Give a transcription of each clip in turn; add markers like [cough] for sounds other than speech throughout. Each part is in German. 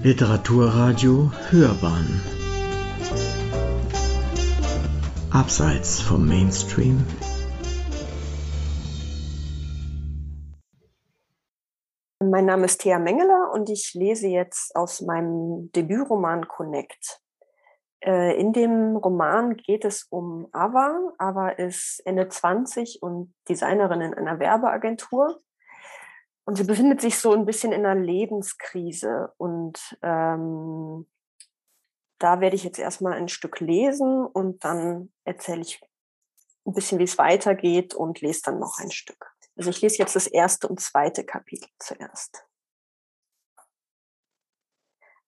Literaturradio Hörbahn Abseits vom Mainstream Mein Name ist Thea Mengeler und ich lese jetzt aus meinem Debütroman Connect. Äh, in dem Roman geht es um Ava. Ava ist Ende 20 und Designerin in einer Werbeagentur. Und sie befindet sich so ein bisschen in einer Lebenskrise. Und ähm, da werde ich jetzt erstmal ein Stück lesen und dann erzähle ich ein bisschen, wie es weitergeht und lese dann noch ein Stück. Also ich lese jetzt das erste und zweite Kapitel zuerst.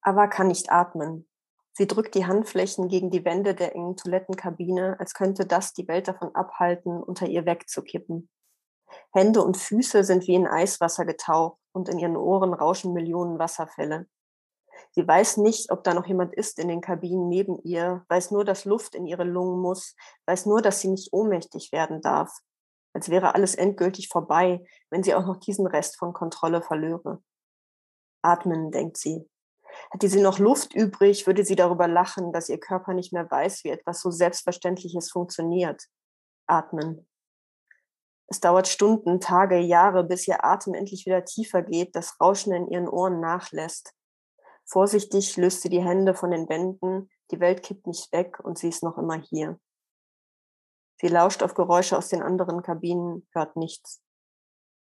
Ava kann nicht atmen. Sie drückt die Handflächen gegen die Wände der engen Toilettenkabine, als könnte das die Welt davon abhalten, unter ihr wegzukippen. Hände und Füße sind wie in Eiswasser getaucht und in ihren Ohren rauschen Millionen Wasserfälle. Sie weiß nicht, ob da noch jemand ist in den Kabinen neben ihr, weiß nur, dass Luft in ihre Lungen muss, weiß nur, dass sie nicht ohnmächtig werden darf, als wäre alles endgültig vorbei, wenn sie auch noch diesen Rest von Kontrolle verlöre. Atmen, denkt sie. Hätte sie noch Luft übrig, würde sie darüber lachen, dass ihr Körper nicht mehr weiß, wie etwas so Selbstverständliches funktioniert. Atmen. Es dauert Stunden, Tage, Jahre, bis ihr Atem endlich wieder tiefer geht, das Rauschen in ihren Ohren nachlässt. Vorsichtig löst sie die Hände von den Wänden, die Welt kippt nicht weg und sie ist noch immer hier. Sie lauscht auf Geräusche aus den anderen Kabinen, hört nichts.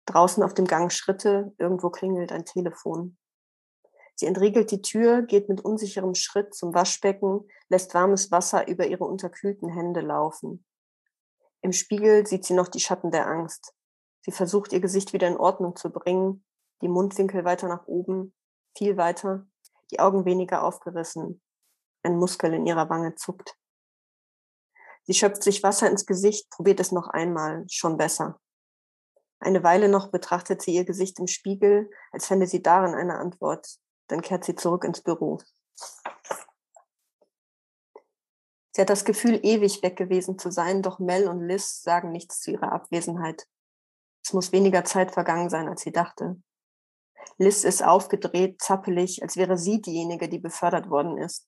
Draußen auf dem Gang Schritte, irgendwo klingelt ein Telefon. Sie entriegelt die Tür, geht mit unsicherem Schritt zum Waschbecken, lässt warmes Wasser über ihre unterkühlten Hände laufen. Im Spiegel sieht sie noch die Schatten der Angst. Sie versucht, ihr Gesicht wieder in Ordnung zu bringen, die Mundwinkel weiter nach oben, viel weiter, die Augen weniger aufgerissen. Ein Muskel in ihrer Wange zuckt. Sie schöpft sich Wasser ins Gesicht, probiert es noch einmal, schon besser. Eine Weile noch betrachtet sie ihr Gesicht im Spiegel, als fände sie darin eine Antwort. Dann kehrt sie zurück ins Büro. Sie hat das Gefühl, ewig weg gewesen zu sein, doch Mel und Liz sagen nichts zu ihrer Abwesenheit. Es muss weniger Zeit vergangen sein, als sie dachte. Liz ist aufgedreht, zappelig, als wäre sie diejenige, die befördert worden ist.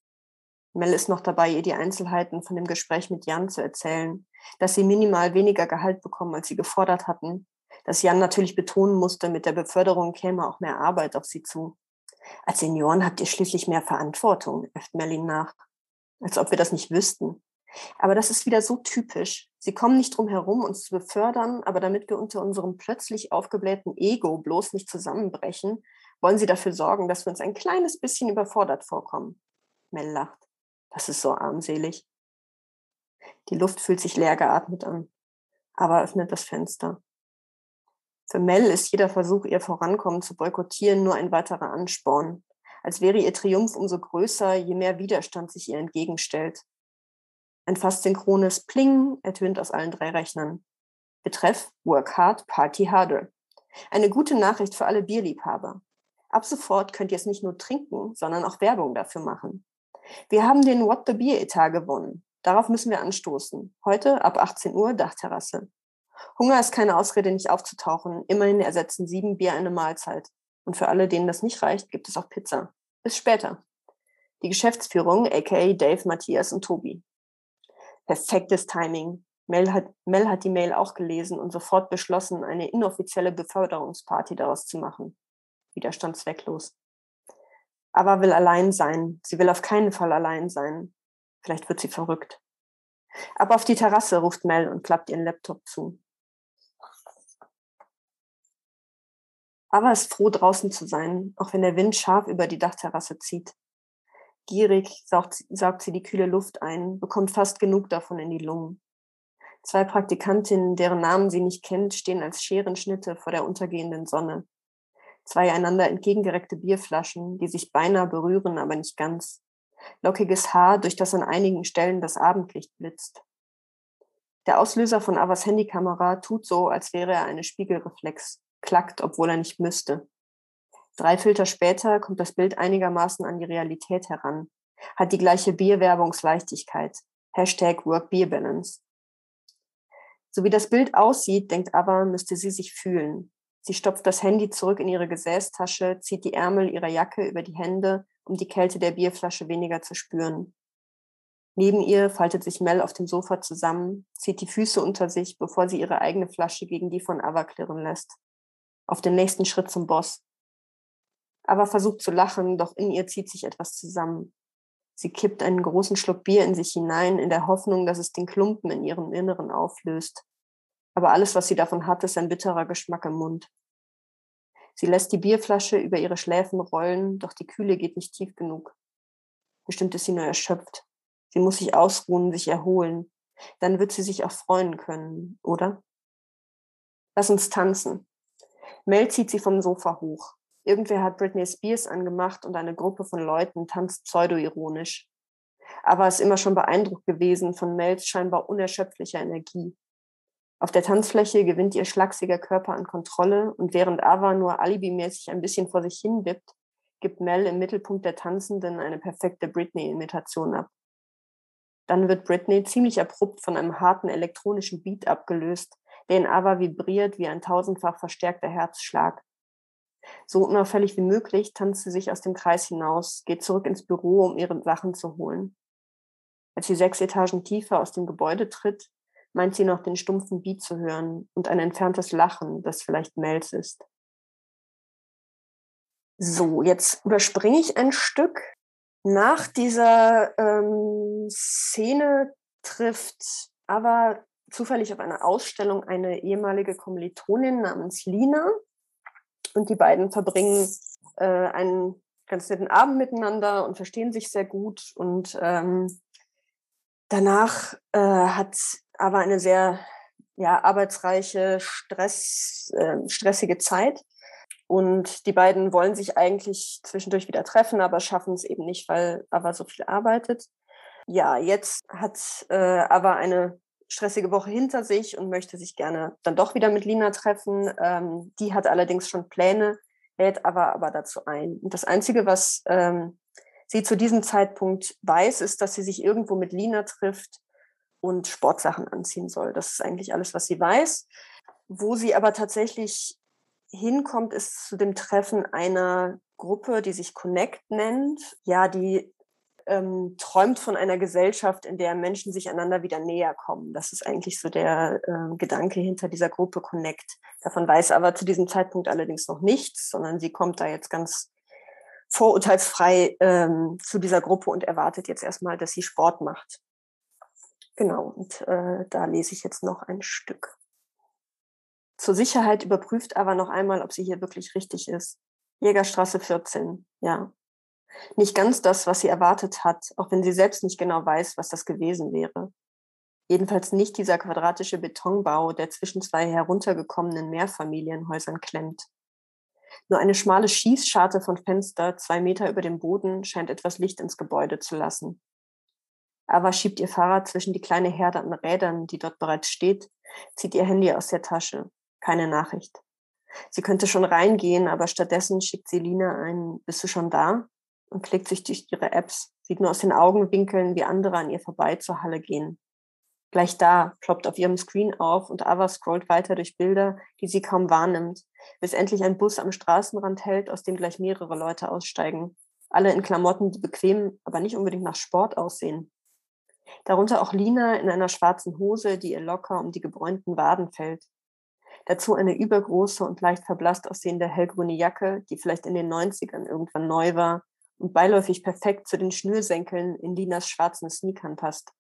Mel ist noch dabei, ihr die Einzelheiten von dem Gespräch mit Jan zu erzählen, dass sie minimal weniger Gehalt bekommen, als sie gefordert hatten, dass Jan natürlich betonen musste, mit der Beförderung käme auch mehr Arbeit auf sie zu. Als Senioren habt ihr schließlich mehr Verantwortung, äfft Melin nach als ob wir das nicht wüssten. Aber das ist wieder so typisch. Sie kommen nicht drum herum, uns zu befördern, aber damit wir unter unserem plötzlich aufgeblähten Ego bloß nicht zusammenbrechen, wollen sie dafür sorgen, dass wir uns ein kleines bisschen überfordert vorkommen. Mel lacht. Das ist so armselig. Die Luft fühlt sich leer geatmet an. Aber öffnet das Fenster. Für Mel ist jeder Versuch, ihr Vorankommen zu boykottieren, nur ein weiterer Ansporn als wäre ihr Triumph umso größer, je mehr Widerstand sich ihr entgegenstellt. Ein fast synchrones Pling ertönt aus allen drei Rechnern. Betreff Work Hard, Party Harder. Eine gute Nachricht für alle Bierliebhaber. Ab sofort könnt ihr es nicht nur trinken, sondern auch Werbung dafür machen. Wir haben den What the Beer Etat gewonnen. Darauf müssen wir anstoßen. Heute ab 18 Uhr Dachterrasse. Hunger ist keine Ausrede, nicht aufzutauchen. Immerhin ersetzen sieben Bier eine Mahlzeit. Und für alle, denen das nicht reicht, gibt es auch Pizza. Bis später. Die Geschäftsführung, aka Dave, Matthias und Tobi. Perfektes Timing. Mel hat, Mel hat die Mail auch gelesen und sofort beschlossen, eine inoffizielle Beförderungsparty daraus zu machen. Widerstand zwecklos. Aber will allein sein. Sie will auf keinen Fall allein sein. Vielleicht wird sie verrückt. Aber auf die Terrasse ruft Mel und klappt ihren Laptop zu. Aber ist froh, draußen zu sein, auch wenn der Wind scharf über die Dachterrasse zieht. Gierig saugt, saugt sie die kühle Luft ein, bekommt fast genug davon in die Lungen. Zwei Praktikantinnen, deren Namen sie nicht kennt, stehen als Scherenschnitte vor der untergehenden Sonne. Zwei einander entgegengereckte Bierflaschen, die sich beinahe berühren, aber nicht ganz. Lockiges Haar, durch das an einigen Stellen das Abendlicht blitzt. Der Auslöser von Avas Handykamera tut so, als wäre er eine Spiegelreflex klackt, obwohl er nicht müsste. Drei Filter später kommt das Bild einigermaßen an die Realität heran, hat die gleiche Bierwerbungsleichtigkeit. Hashtag Work Beer Balance. So wie das Bild aussieht, denkt aber, müsste sie sich fühlen. Sie stopft das Handy zurück in ihre Gesäßtasche, zieht die Ärmel ihrer Jacke über die Hände, um die Kälte der Bierflasche weniger zu spüren. Neben ihr faltet sich Mel auf dem Sofa zusammen, zieht die Füße unter sich, bevor sie ihre eigene Flasche gegen die von Ava klirren lässt. Auf den nächsten Schritt zum Boss. Ava versucht zu lachen, doch in ihr zieht sich etwas zusammen. Sie kippt einen großen Schluck Bier in sich hinein, in der Hoffnung, dass es den Klumpen in ihrem Inneren auflöst aber alles, was sie davon hat, ist ein bitterer Geschmack im Mund. Sie lässt die Bierflasche über ihre Schläfen rollen, doch die Kühle geht nicht tief genug. Bestimmt ist sie nur erschöpft. Sie muss sich ausruhen, sich erholen. Dann wird sie sich auch freuen können, oder? Lass uns tanzen. Mel zieht sie vom Sofa hoch. Irgendwer hat Britney Spears angemacht und eine Gruppe von Leuten tanzt pseudoironisch. Aber ist immer schon beeindruckt gewesen von Mels scheinbar unerschöpflicher Energie. Auf der Tanzfläche gewinnt ihr schlachsiger Körper an Kontrolle und während Ava nur alibimäßig ein bisschen vor sich hin wippt, gibt Mel im Mittelpunkt der Tanzenden eine perfekte Britney-Imitation ab. Dann wird Britney ziemlich abrupt von einem harten elektronischen Beat abgelöst, in Ava vibriert wie ein tausendfach verstärkter Herzschlag. So unauffällig wie möglich tanzt sie sich aus dem Kreis hinaus, geht zurück ins Büro, um ihre Sachen zu holen. Als sie sechs Etagen tiefer aus dem Gebäude tritt, meint sie noch den stumpfen Beat zu hören und ein entferntes Lachen, das vielleicht Mels ist. So, jetzt überspringe ich ein Stück. Nach dieser ähm, Szene trifft aber zufällig auf einer Ausstellung eine ehemalige Kommilitonin namens Lina und die beiden verbringen äh, einen ganz netten Abend miteinander und verstehen sich sehr gut und ähm, danach äh, hat aber eine sehr ja, arbeitsreiche, Stress, äh, stressige Zeit. Und die beiden wollen sich eigentlich zwischendurch wieder treffen, aber schaffen es eben nicht, weil Ava so viel arbeitet. Ja, jetzt hat äh, Ava eine stressige Woche hinter sich und möchte sich gerne dann doch wieder mit Lina treffen. Ähm, die hat allerdings schon Pläne, lädt Ava aber dazu ein. Und das Einzige, was ähm, sie zu diesem Zeitpunkt weiß, ist, dass sie sich irgendwo mit Lina trifft, und Sportsachen anziehen soll. Das ist eigentlich alles, was sie weiß. Wo sie aber tatsächlich hinkommt, ist zu dem Treffen einer Gruppe, die sich Connect nennt. Ja, die ähm, träumt von einer Gesellschaft, in der Menschen sich einander wieder näher kommen. Das ist eigentlich so der äh, Gedanke hinter dieser Gruppe Connect. Davon weiß aber zu diesem Zeitpunkt allerdings noch nichts, sondern sie kommt da jetzt ganz vorurteilsfrei ähm, zu dieser Gruppe und erwartet jetzt erstmal, dass sie Sport macht. Genau, und äh, da lese ich jetzt noch ein Stück. Zur Sicherheit überprüft aber noch einmal, ob sie hier wirklich richtig ist. Jägerstraße 14, ja. Nicht ganz das, was sie erwartet hat, auch wenn sie selbst nicht genau weiß, was das gewesen wäre. Jedenfalls nicht dieser quadratische Betonbau, der zwischen zwei heruntergekommenen Mehrfamilienhäusern klemmt. Nur eine schmale Schießscharte von Fenster, zwei Meter über dem Boden, scheint etwas Licht ins Gebäude zu lassen. Ava schiebt ihr Fahrrad zwischen die kleine Herde an Rädern, die dort bereits steht, zieht ihr Handy aus der Tasche. Keine Nachricht. Sie könnte schon reingehen, aber stattdessen schickt sie Lina ein, bist du schon da? Und klickt sich durch ihre Apps, sieht nur aus den Augenwinkeln, wie andere an ihr vorbei zur Halle gehen. Gleich da ploppt auf ihrem Screen auf und Ava scrollt weiter durch Bilder, die sie kaum wahrnimmt, bis endlich ein Bus am Straßenrand hält, aus dem gleich mehrere Leute aussteigen. Alle in Klamotten, die bequem, aber nicht unbedingt nach Sport aussehen. Darunter auch Lina in einer schwarzen Hose, die ihr locker um die gebräunten Waden fällt. Dazu eine übergroße und leicht verblasst aussehende hellgrüne Jacke, die vielleicht in den 90ern irgendwann neu war und beiläufig perfekt zu den Schnürsenkeln in Linas schwarzen Sneakern passt.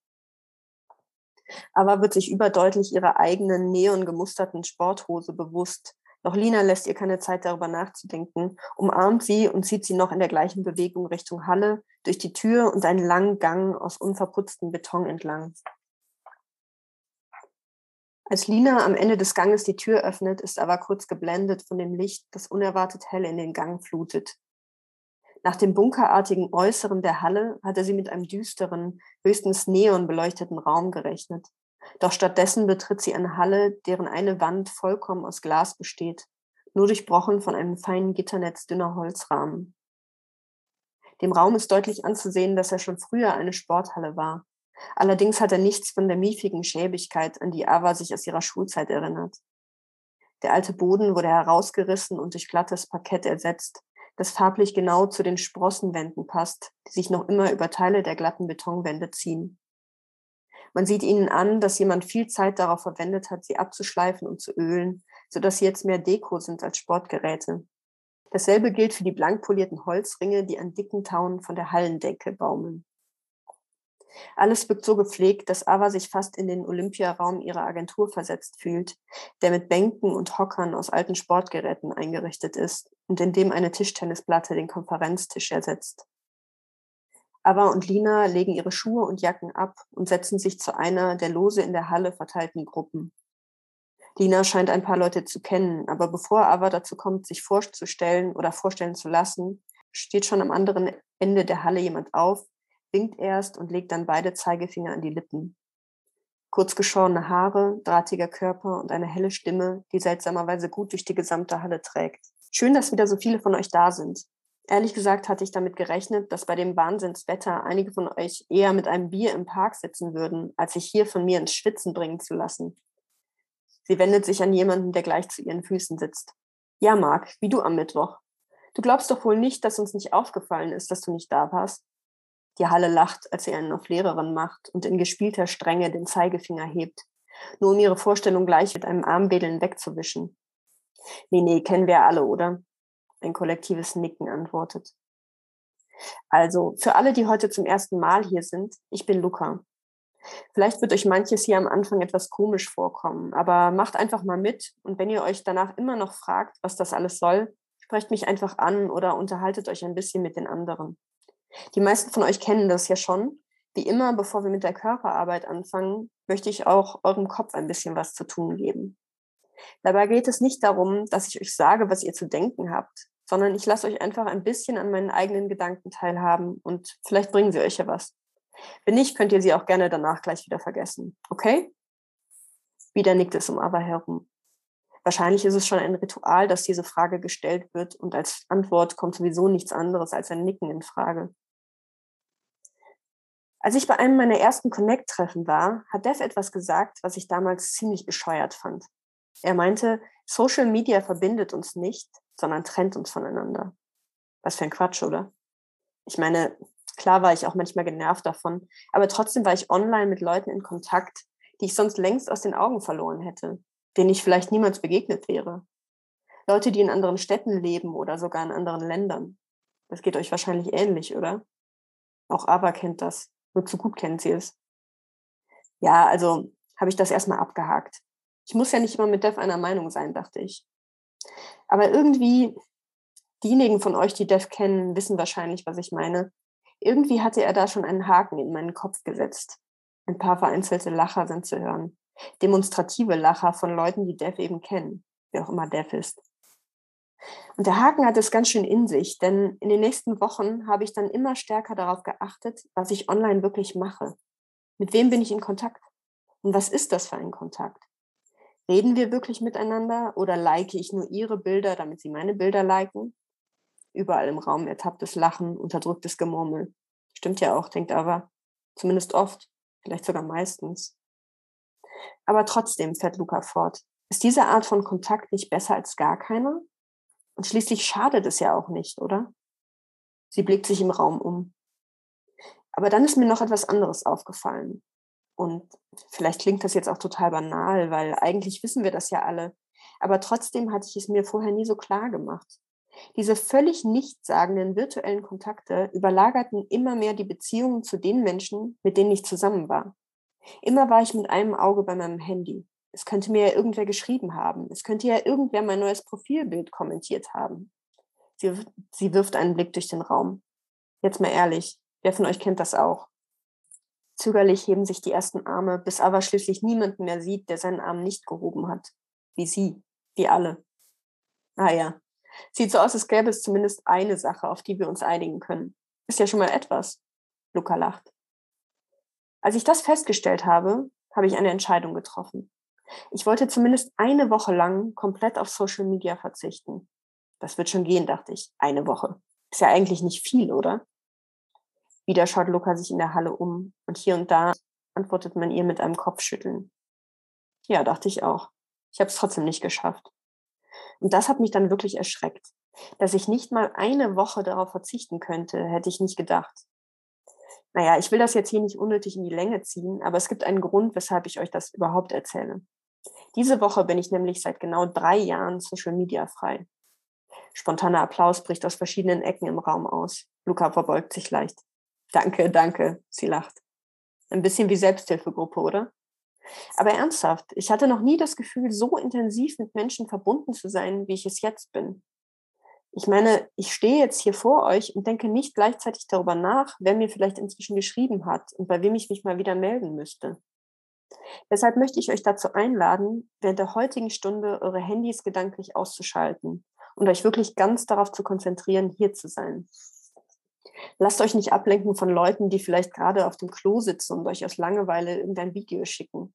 Aber wird sich überdeutlich ihrer eigenen neongemusterten Sporthose bewusst, doch Lina lässt ihr keine Zeit, darüber nachzudenken, umarmt sie und zieht sie noch in der gleichen Bewegung Richtung Halle, durch die Tür und einen langen Gang aus unverputztem Beton entlang. Als Lina am Ende des Ganges die Tür öffnet, ist aber kurz geblendet von dem Licht, das unerwartet hell in den Gang flutet. Nach dem bunkerartigen Äußeren der Halle hatte sie mit einem düsteren, höchstens neon beleuchteten Raum gerechnet. Doch stattdessen betritt sie eine Halle, deren eine Wand vollkommen aus Glas besteht, nur durchbrochen von einem feinen Gitternetz dünner Holzrahmen. Dem Raum ist deutlich anzusehen, dass er schon früher eine Sporthalle war. Allerdings hat er nichts von der miefigen Schäbigkeit, an die Ava sich aus ihrer Schulzeit erinnert. Der alte Boden wurde herausgerissen und durch glattes Parkett ersetzt, das farblich genau zu den Sprossenwänden passt, die sich noch immer über Teile der glatten Betonwände ziehen. Man sieht ihnen an, dass jemand viel Zeit darauf verwendet hat, sie abzuschleifen und zu ölen, sodass sie jetzt mehr Deko sind als Sportgeräte. Dasselbe gilt für die blank polierten Holzringe, die an dicken Taunen von der Hallendecke baumeln. Alles wirkt so gepflegt, dass Ava sich fast in den Olympiaraum ihrer Agentur versetzt fühlt, der mit Bänken und Hockern aus alten Sportgeräten eingerichtet ist und in dem eine Tischtennisplatte den Konferenztisch ersetzt. Ava und Lina legen ihre Schuhe und Jacken ab und setzen sich zu einer der lose in der Halle verteilten Gruppen. Lina scheint ein paar Leute zu kennen, aber bevor Ava dazu kommt, sich vorzustellen oder vorstellen zu lassen, steht schon am anderen Ende der Halle jemand auf winkt erst und legt dann beide Zeigefinger an die Lippen. Kurzgeschorene Haare, drahtiger Körper und eine helle Stimme, die seltsamerweise gut durch die gesamte Halle trägt. Schön, dass wieder so viele von euch da sind. Ehrlich gesagt hatte ich damit gerechnet, dass bei dem Wahnsinnswetter einige von euch eher mit einem Bier im Park sitzen würden, als sich hier von mir ins Schwitzen bringen zu lassen. Sie wendet sich an jemanden, der gleich zu ihren Füßen sitzt. Ja, Marc, wie du am Mittwoch. Du glaubst doch wohl nicht, dass uns nicht aufgefallen ist, dass du nicht da warst. Die Halle lacht, als sie einen auf Lehrerin macht und in gespielter Strenge den Zeigefinger hebt, nur um ihre Vorstellung gleich mit einem Armwedeln wegzuwischen. Nee, nee, kennen wir alle, oder? Ein kollektives Nicken antwortet. Also, für alle, die heute zum ersten Mal hier sind, ich bin Luca. Vielleicht wird euch manches hier am Anfang etwas komisch vorkommen, aber macht einfach mal mit und wenn ihr euch danach immer noch fragt, was das alles soll, sprecht mich einfach an oder unterhaltet euch ein bisschen mit den anderen. Die meisten von euch kennen das ja schon. Wie immer, bevor wir mit der Körperarbeit anfangen, möchte ich auch eurem Kopf ein bisschen was zu tun geben. Dabei geht es nicht darum, dass ich euch sage, was ihr zu denken habt, sondern ich lasse euch einfach ein bisschen an meinen eigenen Gedanken teilhaben und vielleicht bringen sie euch ja was. Wenn nicht, könnt ihr sie auch gerne danach gleich wieder vergessen. Okay? Wieder nickt es um aber herum. Wahrscheinlich ist es schon ein Ritual, dass diese Frage gestellt wird und als Antwort kommt sowieso nichts anderes als ein Nicken in Frage. Als ich bei einem meiner ersten Connect-Treffen war, hat Dev etwas gesagt, was ich damals ziemlich bescheuert fand. Er meinte, Social Media verbindet uns nicht, sondern trennt uns voneinander. Was für ein Quatsch, oder? Ich meine, klar war ich auch manchmal genervt davon, aber trotzdem war ich online mit Leuten in Kontakt, die ich sonst längst aus den Augen verloren hätte, denen ich vielleicht niemals begegnet wäre. Leute, die in anderen Städten leben oder sogar in anderen Ländern. Das geht euch wahrscheinlich ähnlich, oder? Auch Ava kennt das. Nur zu gut kennen sie es. Ja, also habe ich das erstmal abgehakt. Ich muss ja nicht immer mit Dev einer Meinung sein, dachte ich. Aber irgendwie, diejenigen von euch, die Dev kennen, wissen wahrscheinlich, was ich meine. Irgendwie hatte er da schon einen Haken in meinen Kopf gesetzt. Ein paar vereinzelte Lacher sind zu hören. Demonstrative Lacher von Leuten, die Dev eben kennen, wer auch immer Dev ist. Und der Haken hat es ganz schön in sich, denn in den nächsten Wochen habe ich dann immer stärker darauf geachtet, was ich online wirklich mache. Mit wem bin ich in Kontakt? Und was ist das für ein Kontakt? Reden wir wirklich miteinander oder like ich nur ihre Bilder, damit sie meine Bilder liken? Überall im Raum ertapptes Lachen, unterdrücktes Gemurmel. Stimmt ja auch, denkt aber. Zumindest oft, vielleicht sogar meistens. Aber trotzdem, fährt Luca fort, ist diese Art von Kontakt nicht besser als gar keiner? Und schließlich schadet es ja auch nicht, oder? Sie blickt sich im Raum um. Aber dann ist mir noch etwas anderes aufgefallen. Und vielleicht klingt das jetzt auch total banal, weil eigentlich wissen wir das ja alle. Aber trotzdem hatte ich es mir vorher nie so klar gemacht. Diese völlig nichtssagenden virtuellen Kontakte überlagerten immer mehr die Beziehungen zu den Menschen, mit denen ich zusammen war. Immer war ich mit einem Auge bei meinem Handy. Es könnte mir ja irgendwer geschrieben haben. Es könnte ja irgendwer mein neues Profilbild kommentiert haben. Sie, sie wirft einen Blick durch den Raum. Jetzt mal ehrlich, wer von euch kennt das auch? Zögerlich heben sich die ersten Arme, bis aber schließlich niemanden mehr sieht, der seinen Arm nicht gehoben hat. Wie sie, wie alle. Ah ja, sieht so aus, als gäbe es zumindest eine Sache, auf die wir uns einigen können. Ist ja schon mal etwas. Luca lacht. Als ich das festgestellt habe, habe ich eine Entscheidung getroffen. Ich wollte zumindest eine Woche lang komplett auf Social Media verzichten. Das wird schon gehen, dachte ich. Eine Woche. Ist ja eigentlich nicht viel, oder? Wieder schaut Luca sich in der Halle um und hier und da antwortet man ihr mit einem Kopfschütteln. Ja, dachte ich auch. Ich habe es trotzdem nicht geschafft. Und das hat mich dann wirklich erschreckt. Dass ich nicht mal eine Woche darauf verzichten könnte, hätte ich nicht gedacht. Naja, ich will das jetzt hier nicht unnötig in die Länge ziehen, aber es gibt einen Grund, weshalb ich euch das überhaupt erzähle. Diese Woche bin ich nämlich seit genau drei Jahren Social Media frei. Spontaner Applaus bricht aus verschiedenen Ecken im Raum aus. Luca verbeugt sich leicht. Danke, danke, sie lacht. Ein bisschen wie Selbsthilfegruppe, oder? Aber ernsthaft, ich hatte noch nie das Gefühl, so intensiv mit Menschen verbunden zu sein, wie ich es jetzt bin. Ich meine, ich stehe jetzt hier vor euch und denke nicht gleichzeitig darüber nach, wer mir vielleicht inzwischen geschrieben hat und bei wem ich mich mal wieder melden müsste. Deshalb möchte ich euch dazu einladen, während der heutigen Stunde eure Handys gedanklich auszuschalten und euch wirklich ganz darauf zu konzentrieren, hier zu sein. Lasst euch nicht ablenken von Leuten, die vielleicht gerade auf dem Klo sitzen und euch aus Langeweile irgendein Video schicken.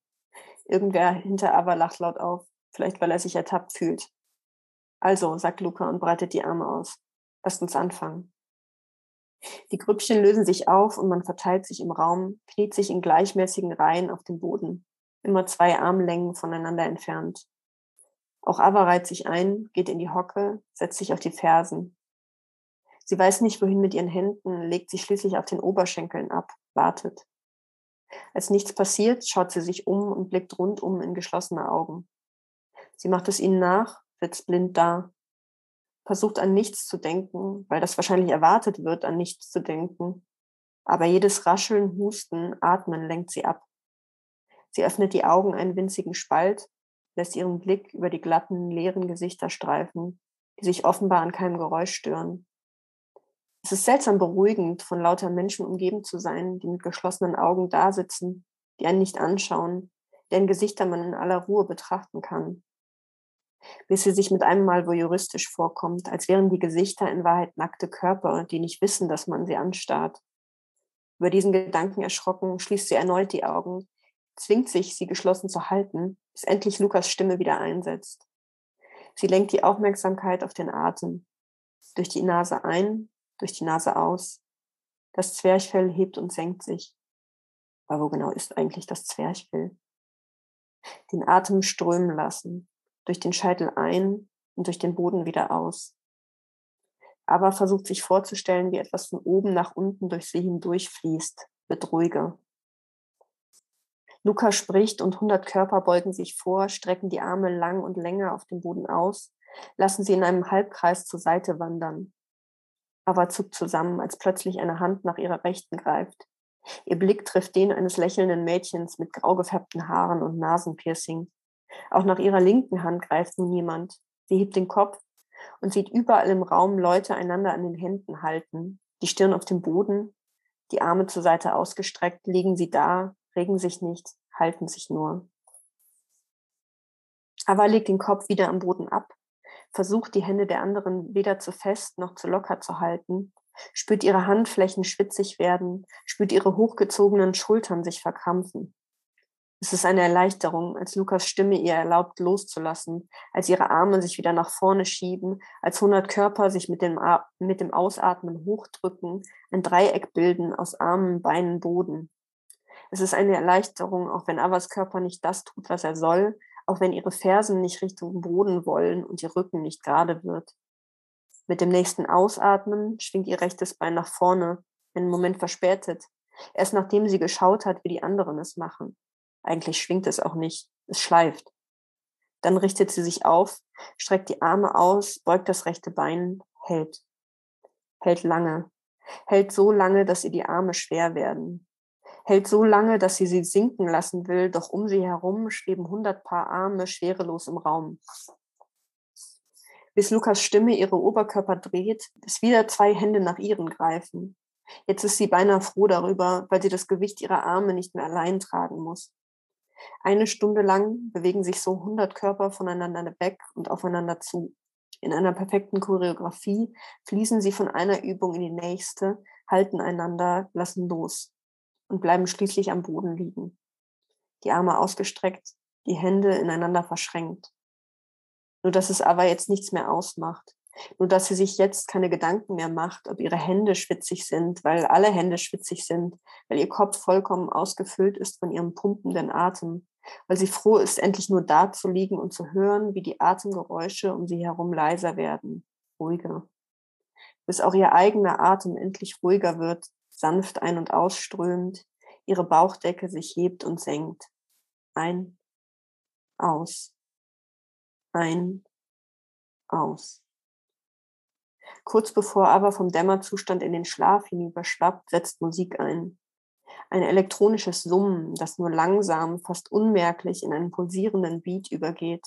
Irgendwer hinter aber lacht laut auf, vielleicht weil er sich ertappt fühlt. Also, sagt Luca und breitet die Arme aus. Lasst uns anfangen. Die Grüppchen lösen sich auf und man verteilt sich im Raum, kniet sich in gleichmäßigen Reihen auf dem Boden, immer zwei Armlängen voneinander entfernt. Auch Ava reiht sich ein, geht in die Hocke, setzt sich auf die Fersen. Sie weiß nicht, wohin mit ihren Händen, legt sich schließlich auf den Oberschenkeln ab, wartet. Als nichts passiert, schaut sie sich um und blickt rundum in geschlossene Augen. Sie macht es ihnen nach, sitzt blind da, versucht an nichts zu denken, weil das wahrscheinlich erwartet wird, an nichts zu denken. Aber jedes Rascheln, Husten, Atmen lenkt sie ab. Sie öffnet die Augen einen winzigen Spalt, lässt ihren Blick über die glatten, leeren Gesichter streifen, die sich offenbar an keinem Geräusch stören. Es ist seltsam beruhigend, von lauter Menschen umgeben zu sein, die mit geschlossenen Augen dasitzen, die einen nicht anschauen, deren Gesichter man in aller Ruhe betrachten kann. Bis sie sich mit einem Mal voyeuristisch vorkommt, als wären die Gesichter in Wahrheit nackte Körper, die nicht wissen, dass man sie anstarrt. Über diesen Gedanken erschrocken, schließt sie erneut die Augen, zwingt sich, sie geschlossen zu halten, bis endlich Lukas Stimme wieder einsetzt. Sie lenkt die Aufmerksamkeit auf den Atem. Durch die Nase ein, durch die Nase aus. Das Zwerchfell hebt und senkt sich. Aber wo genau ist eigentlich das Zwerchfell? Den Atem strömen lassen, durch den Scheitel ein und durch den Boden wieder aus. Aber versucht sich vorzustellen, wie etwas von oben nach unten durch sie hindurchfließt, wird ruhiger. Luca spricht und hundert Körper beugen sich vor, strecken die Arme lang und länger auf dem Boden aus, lassen sie in einem Halbkreis zur Seite wandern. Ava zuckt zusammen, als plötzlich eine Hand nach ihrer Rechten greift. Ihr Blick trifft den eines lächelnden Mädchens mit grau gefärbten Haaren und Nasenpiercing. Auch nach ihrer linken Hand greift nun jemand. Sie hebt den Kopf und sieht überall im Raum Leute einander an den Händen halten, die Stirn auf dem Boden, die Arme zur Seite ausgestreckt, liegen sie da, regen sich nicht, halten sich nur. Ava legt den Kopf wieder am Boden ab versucht die Hände der anderen weder zu fest noch zu locker zu halten, spürt ihre Handflächen schwitzig werden, spürt ihre hochgezogenen Schultern sich verkrampfen. Es ist eine Erleichterung, als Lukas Stimme ihr erlaubt, loszulassen, als ihre Arme sich wieder nach vorne schieben, als hundert Körper sich mit dem, mit dem Ausatmen hochdrücken, ein Dreieck bilden aus Armen, Beinen, Boden. Es ist eine Erleichterung, auch wenn Avas Körper nicht das tut, was er soll, auch wenn ihre Fersen nicht Richtung Boden wollen und ihr Rücken nicht gerade wird. Mit dem nächsten Ausatmen schwingt ihr rechtes Bein nach vorne, einen Moment verspätet, erst nachdem sie geschaut hat, wie die anderen es machen. Eigentlich schwingt es auch nicht, es schleift. Dann richtet sie sich auf, streckt die Arme aus, beugt das rechte Bein, hält. Hält lange. Hält so lange, dass ihr die Arme schwer werden hält so lange, dass sie sie sinken lassen will, doch um sie herum schweben hundert Paar Arme schwerelos im Raum. Bis Lukas Stimme ihre Oberkörper dreht, bis wieder zwei Hände nach ihren greifen. Jetzt ist sie beinahe froh darüber, weil sie das Gewicht ihrer Arme nicht mehr allein tragen muss. Eine Stunde lang bewegen sich so hundert Körper voneinander weg und aufeinander zu. In einer perfekten Choreografie fließen sie von einer Übung in die nächste, halten einander, lassen los und bleiben schließlich am Boden liegen. Die Arme ausgestreckt, die Hände ineinander verschränkt. Nur dass es aber jetzt nichts mehr ausmacht. Nur dass sie sich jetzt keine Gedanken mehr macht, ob ihre Hände schwitzig sind, weil alle Hände schwitzig sind, weil ihr Kopf vollkommen ausgefüllt ist von ihrem pumpenden Atem, weil sie froh ist, endlich nur da zu liegen und zu hören, wie die Atemgeräusche um sie herum leiser werden, ruhiger. Bis auch ihr eigener Atem endlich ruhiger wird, sanft ein- und ausströmt, ihre Bauchdecke sich hebt und senkt. Ein, aus, ein, aus. Kurz bevor aber vom Dämmerzustand in den Schlaf hinüberschwappt, setzt Musik ein. Ein elektronisches Summen, das nur langsam, fast unmerklich in einen pulsierenden Beat übergeht.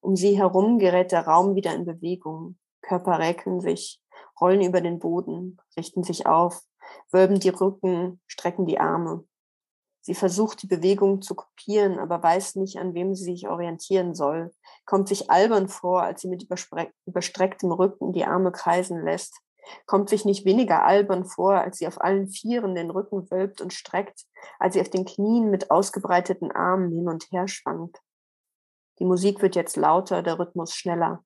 Um sie herum gerät der Raum wieder in Bewegung. Körper räkeln sich, rollen über den Boden, richten sich auf, wölben die Rücken, strecken die Arme. Sie versucht, die Bewegung zu kopieren, aber weiß nicht, an wem sie sich orientieren soll, kommt sich albern vor, als sie mit überstrecktem Rücken die Arme kreisen lässt, kommt sich nicht weniger albern vor, als sie auf allen Vieren den Rücken wölbt und streckt, als sie auf den Knien mit ausgebreiteten Armen hin und her schwankt. Die Musik wird jetzt lauter, der Rhythmus schneller.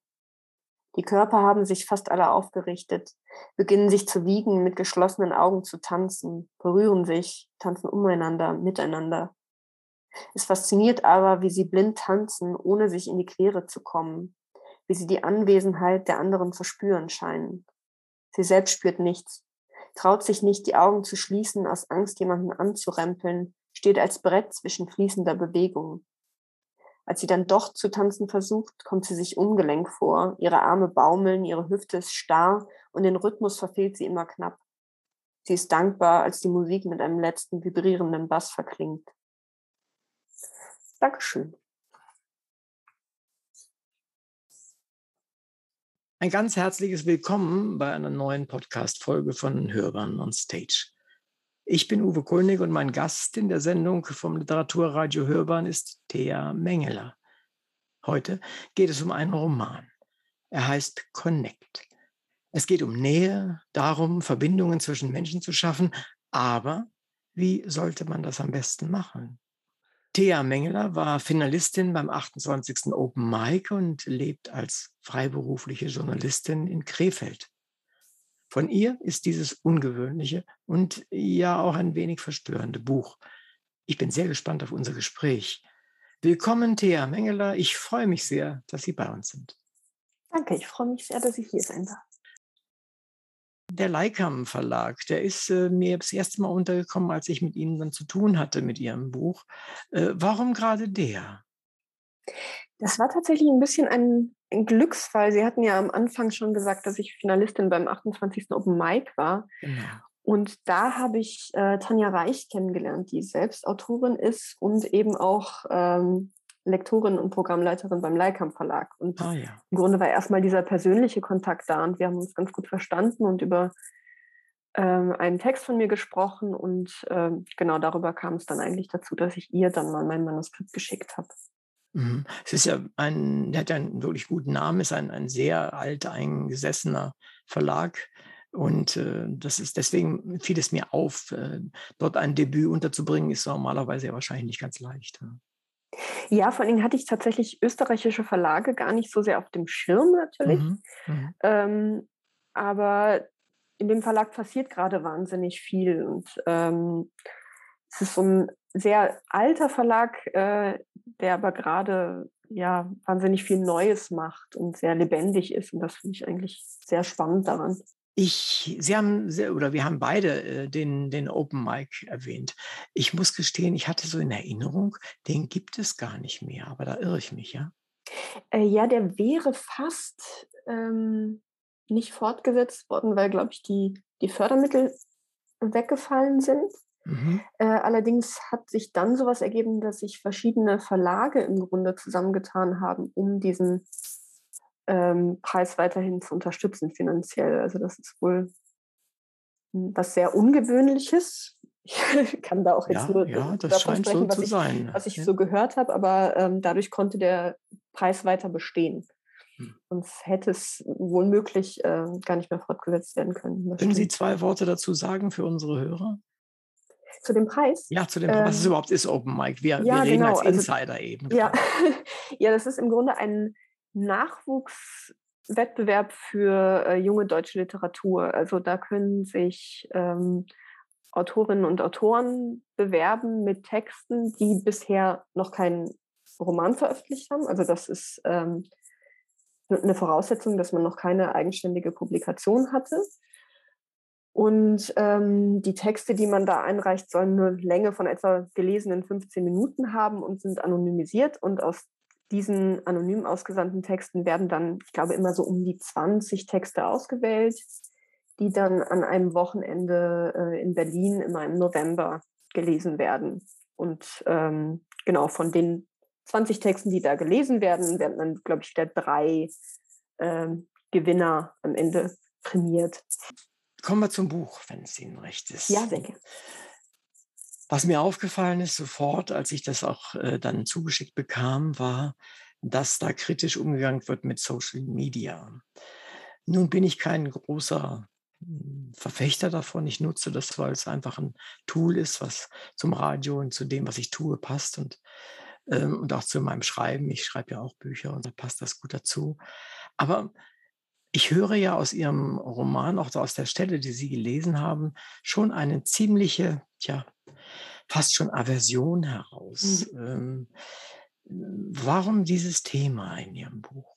Die Körper haben sich fast alle aufgerichtet, beginnen sich zu wiegen, mit geschlossenen Augen zu tanzen, berühren sich, tanzen umeinander, miteinander. Es fasziniert aber, wie sie blind tanzen, ohne sich in die Quere zu kommen, wie sie die Anwesenheit der anderen zu spüren scheinen. Sie selbst spürt nichts, traut sich nicht, die Augen zu schließen, aus Angst, jemanden anzurempeln, steht als Brett zwischen fließender Bewegung. Als sie dann doch zu tanzen versucht, kommt sie sich ungelenk vor. Ihre Arme baumeln, ihre Hüfte ist starr und den Rhythmus verfehlt sie immer knapp. Sie ist dankbar, als die Musik mit einem letzten vibrierenden Bass verklingt. Dankeschön. Ein ganz herzliches Willkommen bei einer neuen Podcast-Folge von Hörbahn on Stage. Ich bin Uwe Kulnig und mein Gast in der Sendung vom Literaturradio Hörbahn ist Thea Mengeler. Heute geht es um einen Roman. Er heißt Connect. Es geht um Nähe, darum, Verbindungen zwischen Menschen zu schaffen, aber wie sollte man das am besten machen? Thea Mengeler war Finalistin beim 28. Open Mic und lebt als freiberufliche Journalistin in Krefeld. Von ihr ist dieses ungewöhnliche und ja auch ein wenig verstörende Buch. Ich bin sehr gespannt auf unser Gespräch. Willkommen, Thea Mengeler. Ich freue mich sehr, dass Sie bei uns sind. Danke, ich freue mich sehr, dass ich hier sein darf. Der Leikam Verlag, der ist äh, mir das erste Mal untergekommen, als ich mit Ihnen dann zu tun hatte mit Ihrem Buch. Äh, warum gerade der? Das war tatsächlich ein bisschen ein, ein, Glücksfall. Sie hatten ja am Anfang schon gesagt, dass ich Finalistin beim 28. Open Mic war. Genau. Und da habe ich äh, Tanja Reich kennengelernt, die selbst Autorin ist und eben auch ähm, Lektorin und Programmleiterin beim Leikam Verlag. Und ah, ja. im Grunde war erstmal dieser persönliche Kontakt da und wir haben uns ganz gut verstanden und über ähm, einen Text von mir gesprochen und ähm, genau darüber kam es dann eigentlich dazu, dass ich ihr dann mal mein Manuskript geschickt habe. Mhm. Es ist ja ein, der hat ja einen wirklich guten Namen, ist ein, ein sehr alt eingesessener Verlag. Und äh, das ist deswegen fiel es mir auf, äh, dort ein Debüt unterzubringen, ist normalerweise ja wahrscheinlich nicht ganz leicht. Ja. Ja, vor allem hatte ich tatsächlich österreichische Verlage gar nicht so sehr auf dem Schirm natürlich. Mhm. Mhm. Ähm, aber in dem Verlag passiert gerade wahnsinnig viel. Und ähm, es ist so ein sehr alter Verlag, äh, der aber gerade ja wahnsinnig viel Neues macht und sehr lebendig ist. Und das finde ich eigentlich sehr spannend daran. Ich, Sie haben, oder wir haben beide äh, den, den Open Mic erwähnt. Ich muss gestehen, ich hatte so in Erinnerung, den gibt es gar nicht mehr, aber da irre ich mich, ja? Äh, ja, der wäre fast ähm, nicht fortgesetzt worden, weil, glaube ich, die, die Fördermittel weggefallen sind. Mhm. Äh, allerdings hat sich dann sowas ergeben, dass sich verschiedene Verlage im Grunde zusammengetan haben, um diesen ähm, Preis weiterhin zu unterstützen finanziell. Also das ist wohl was sehr Ungewöhnliches. [laughs] Ich kann da auch jetzt ja, nur ja, das davon scheint sprechen, so was, ich, sein. was ich ja. so gehört habe, aber ähm, dadurch konnte der Preis weiter bestehen. Hm. Sonst hätte es wohl möglich äh, gar nicht mehr fortgesetzt werden können. Können Sie zwei Worte dazu sagen für unsere Hörer? Zu dem Preis? Ja, zu dem Preis. Ähm, was es überhaupt ist Open Mic. Wir, ja, wir reden genau. als also Insider also, eben. Ja. [laughs] ja, das ist im Grunde ein Nachwuchswettbewerb für äh, junge deutsche Literatur. Also da können sich ähm, Autorinnen und Autoren bewerben mit Texten, die bisher noch keinen Roman veröffentlicht haben. Also das ist ähm, eine Voraussetzung, dass man noch keine eigenständige Publikation hatte. Und ähm, die Texte, die man da einreicht, sollen eine Länge von etwa gelesenen 15 Minuten haben und sind anonymisiert. Und aus diesen anonym ausgesandten Texten werden dann, ich glaube, immer so um die 20 Texte ausgewählt, die dann an einem Wochenende äh, in Berlin immer im November gelesen werden. Und ähm, genau von den 20 Texten, die da gelesen werden, werden dann, glaube ich, wieder drei ähm, Gewinner am Ende prämiert. Kommen wir zum Buch, wenn es Ihnen recht ist. Ja, sehr gerne. Was mir aufgefallen ist sofort, als ich das auch äh, dann zugeschickt bekam, war, dass da kritisch umgegangen wird mit Social Media. Nun bin ich kein großer hm, Verfechter davon. Ich nutze das, weil es einfach ein Tool ist, was zum Radio und zu dem, was ich tue, passt und, ähm, und auch zu meinem Schreiben. Ich schreibe ja auch Bücher und da passt das gut dazu. Aber ich höre ja aus Ihrem Roman, auch aus der Stelle, die Sie gelesen haben, schon eine ziemliche, ja, fast schon Aversion heraus. Mhm. Ähm, warum dieses Thema in Ihrem Buch?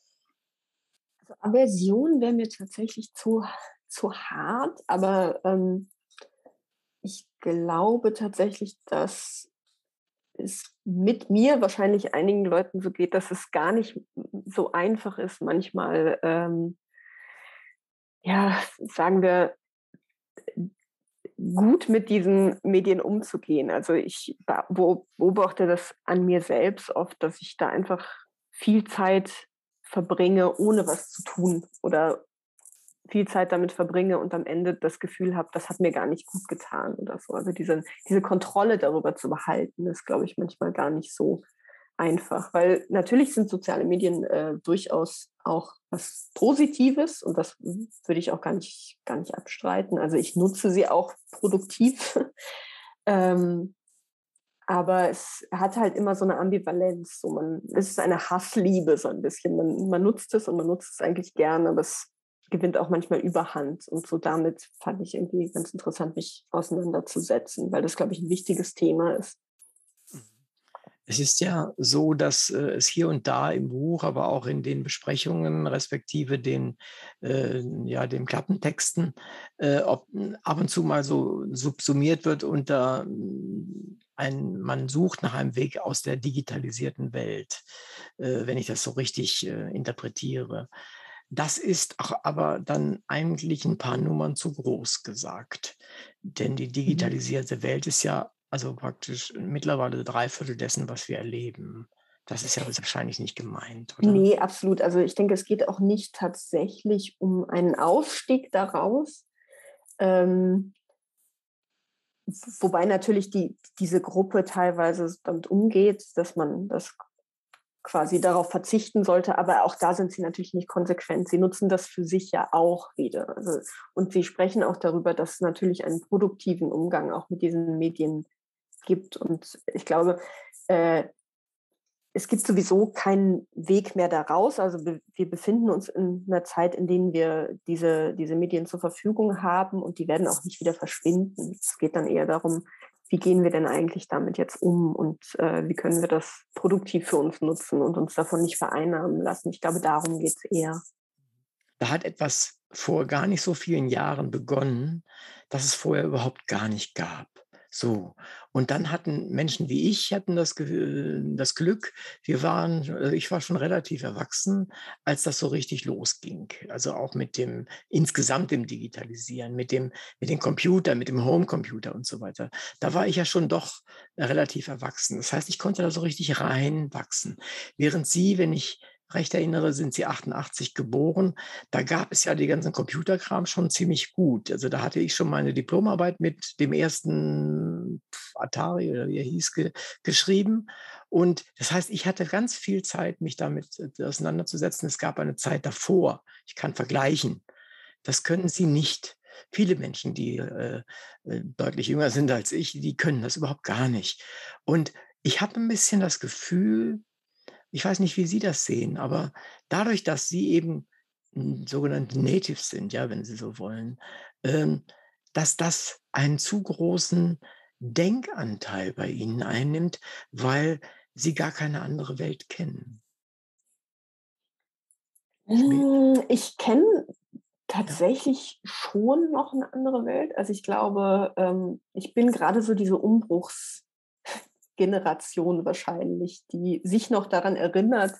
Also Aversion wäre mir tatsächlich zu, zu hart, aber ähm, ich glaube tatsächlich, dass es mit mir wahrscheinlich einigen Leuten so geht, dass es gar nicht so einfach ist, manchmal ähm, ja, sagen wir, gut mit diesen Medien umzugehen. Also ich beobachte das an mir selbst oft, dass ich da einfach viel Zeit verbringe, ohne was zu tun oder viel Zeit damit verbringe und am Ende das Gefühl habe, das hat mir gar nicht gut getan oder so. Also diese, diese Kontrolle darüber zu behalten, ist, glaube ich, manchmal gar nicht so einfach, weil natürlich sind soziale Medien äh, durchaus auch was Positives und das würde ich auch gar nicht, gar nicht abstreiten. Also ich nutze sie auch produktiv. [laughs] ähm, aber es hat halt immer so eine Ambivalenz. So man, es ist eine Hassliebe so ein bisschen. Man, man nutzt es und man nutzt es eigentlich gerne, aber es gewinnt auch manchmal Überhand. Und so damit fand ich irgendwie ganz interessant, mich auseinanderzusetzen, weil das, glaube ich, ein wichtiges Thema ist. Es ist ja so, dass äh, es hier und da im Buch, aber auch in den Besprechungen, respektive den, äh, ja, den Klappentexten, äh, ob, ab und zu mal so subsumiert wird unter mm, ein, man sucht nach einem Weg aus der digitalisierten Welt, äh, wenn ich das so richtig äh, interpretiere. Das ist aber dann eigentlich ein paar Nummern zu groß gesagt. Denn die mhm. digitalisierte Welt ist ja also praktisch mittlerweile drei Viertel dessen, was wir erleben. Das ist ja wahrscheinlich nicht gemeint, oder? Nee, absolut. Also ich denke, es geht auch nicht tatsächlich um einen Aufstieg daraus. Ähm, wobei natürlich die, diese Gruppe teilweise damit umgeht, dass man das quasi darauf verzichten sollte, aber auch da sind sie natürlich nicht konsequent. Sie nutzen das für sich ja auch wieder. Also, und sie sprechen auch darüber, dass natürlich einen produktiven Umgang auch mit diesen Medien gibt. Und ich glaube, äh, es gibt sowieso keinen Weg mehr daraus. Also wir befinden uns in einer Zeit, in der wir diese, diese Medien zur Verfügung haben und die werden auch nicht wieder verschwinden. Es geht dann eher darum, wie gehen wir denn eigentlich damit jetzt um und äh, wie können wir das produktiv für uns nutzen und uns davon nicht vereinnahmen lassen. Ich glaube, darum geht es eher. Da hat etwas vor gar nicht so vielen Jahren begonnen, das es vorher überhaupt gar nicht gab. So. Und dann hatten Menschen wie ich hatten das, das Glück, wir waren, äh, ich war schon relativ erwachsen, als das so richtig losging. Also auch mit dem, insgesamt dem Digitalisieren, mit dem, mit dem Computer, mit dem Homecomputer und so weiter. Da war ich ja schon doch relativ erwachsen. Das heißt, ich konnte da so richtig reinwachsen. Während Sie, wenn ich recht erinnere, sind sie 88 geboren. Da gab es ja die ganzen Computerkram schon ziemlich gut. Also da hatte ich schon meine Diplomarbeit mit dem ersten Atari oder wie er hieß, ge geschrieben. Und das heißt, ich hatte ganz viel Zeit, mich damit äh, auseinanderzusetzen. Es gab eine Zeit davor. Ich kann vergleichen. Das können Sie nicht. Viele Menschen, die äh, äh deutlich jünger sind als ich, die können das überhaupt gar nicht. Und ich habe ein bisschen das Gefühl, ich weiß nicht, wie Sie das sehen, aber dadurch, dass Sie eben sogenannte Natives sind, ja, wenn Sie so wollen, ähm, dass das einen zu großen Denkanteil bei ihnen einnimmt, weil sie gar keine andere Welt kennen? Hm, ich kenne tatsächlich ja. schon noch eine andere Welt. Also ich glaube, ähm, ich bin gerade so diese Umbruchsgeneration wahrscheinlich, die sich noch daran erinnert,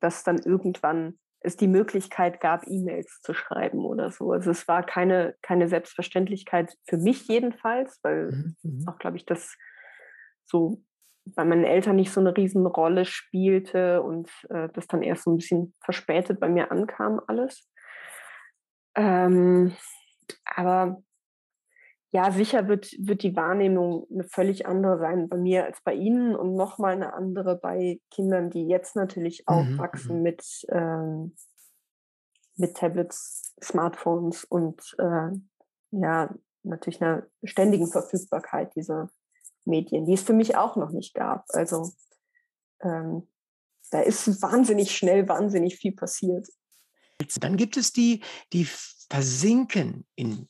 dass dann irgendwann es die Möglichkeit gab, E-Mails zu schreiben oder so. Also es war keine, keine Selbstverständlichkeit für mich jedenfalls, weil mhm. mhm. auch, glaube ich, das so bei meinen Eltern nicht so eine Riesenrolle spielte und äh, das dann erst so ein bisschen verspätet bei mir ankam alles. Ähm, aber ja, sicher wird, wird die Wahrnehmung eine völlig andere sein bei mir als bei Ihnen und nochmal eine andere bei Kindern, die jetzt natürlich mhm, aufwachsen mhm. mit, ähm, mit Tablets, Smartphones und äh, ja, natürlich einer ständigen Verfügbarkeit dieser Medien, die es für mich auch noch nicht gab. Also ähm, da ist wahnsinnig schnell, wahnsinnig viel passiert. Dann gibt es die, die versinken in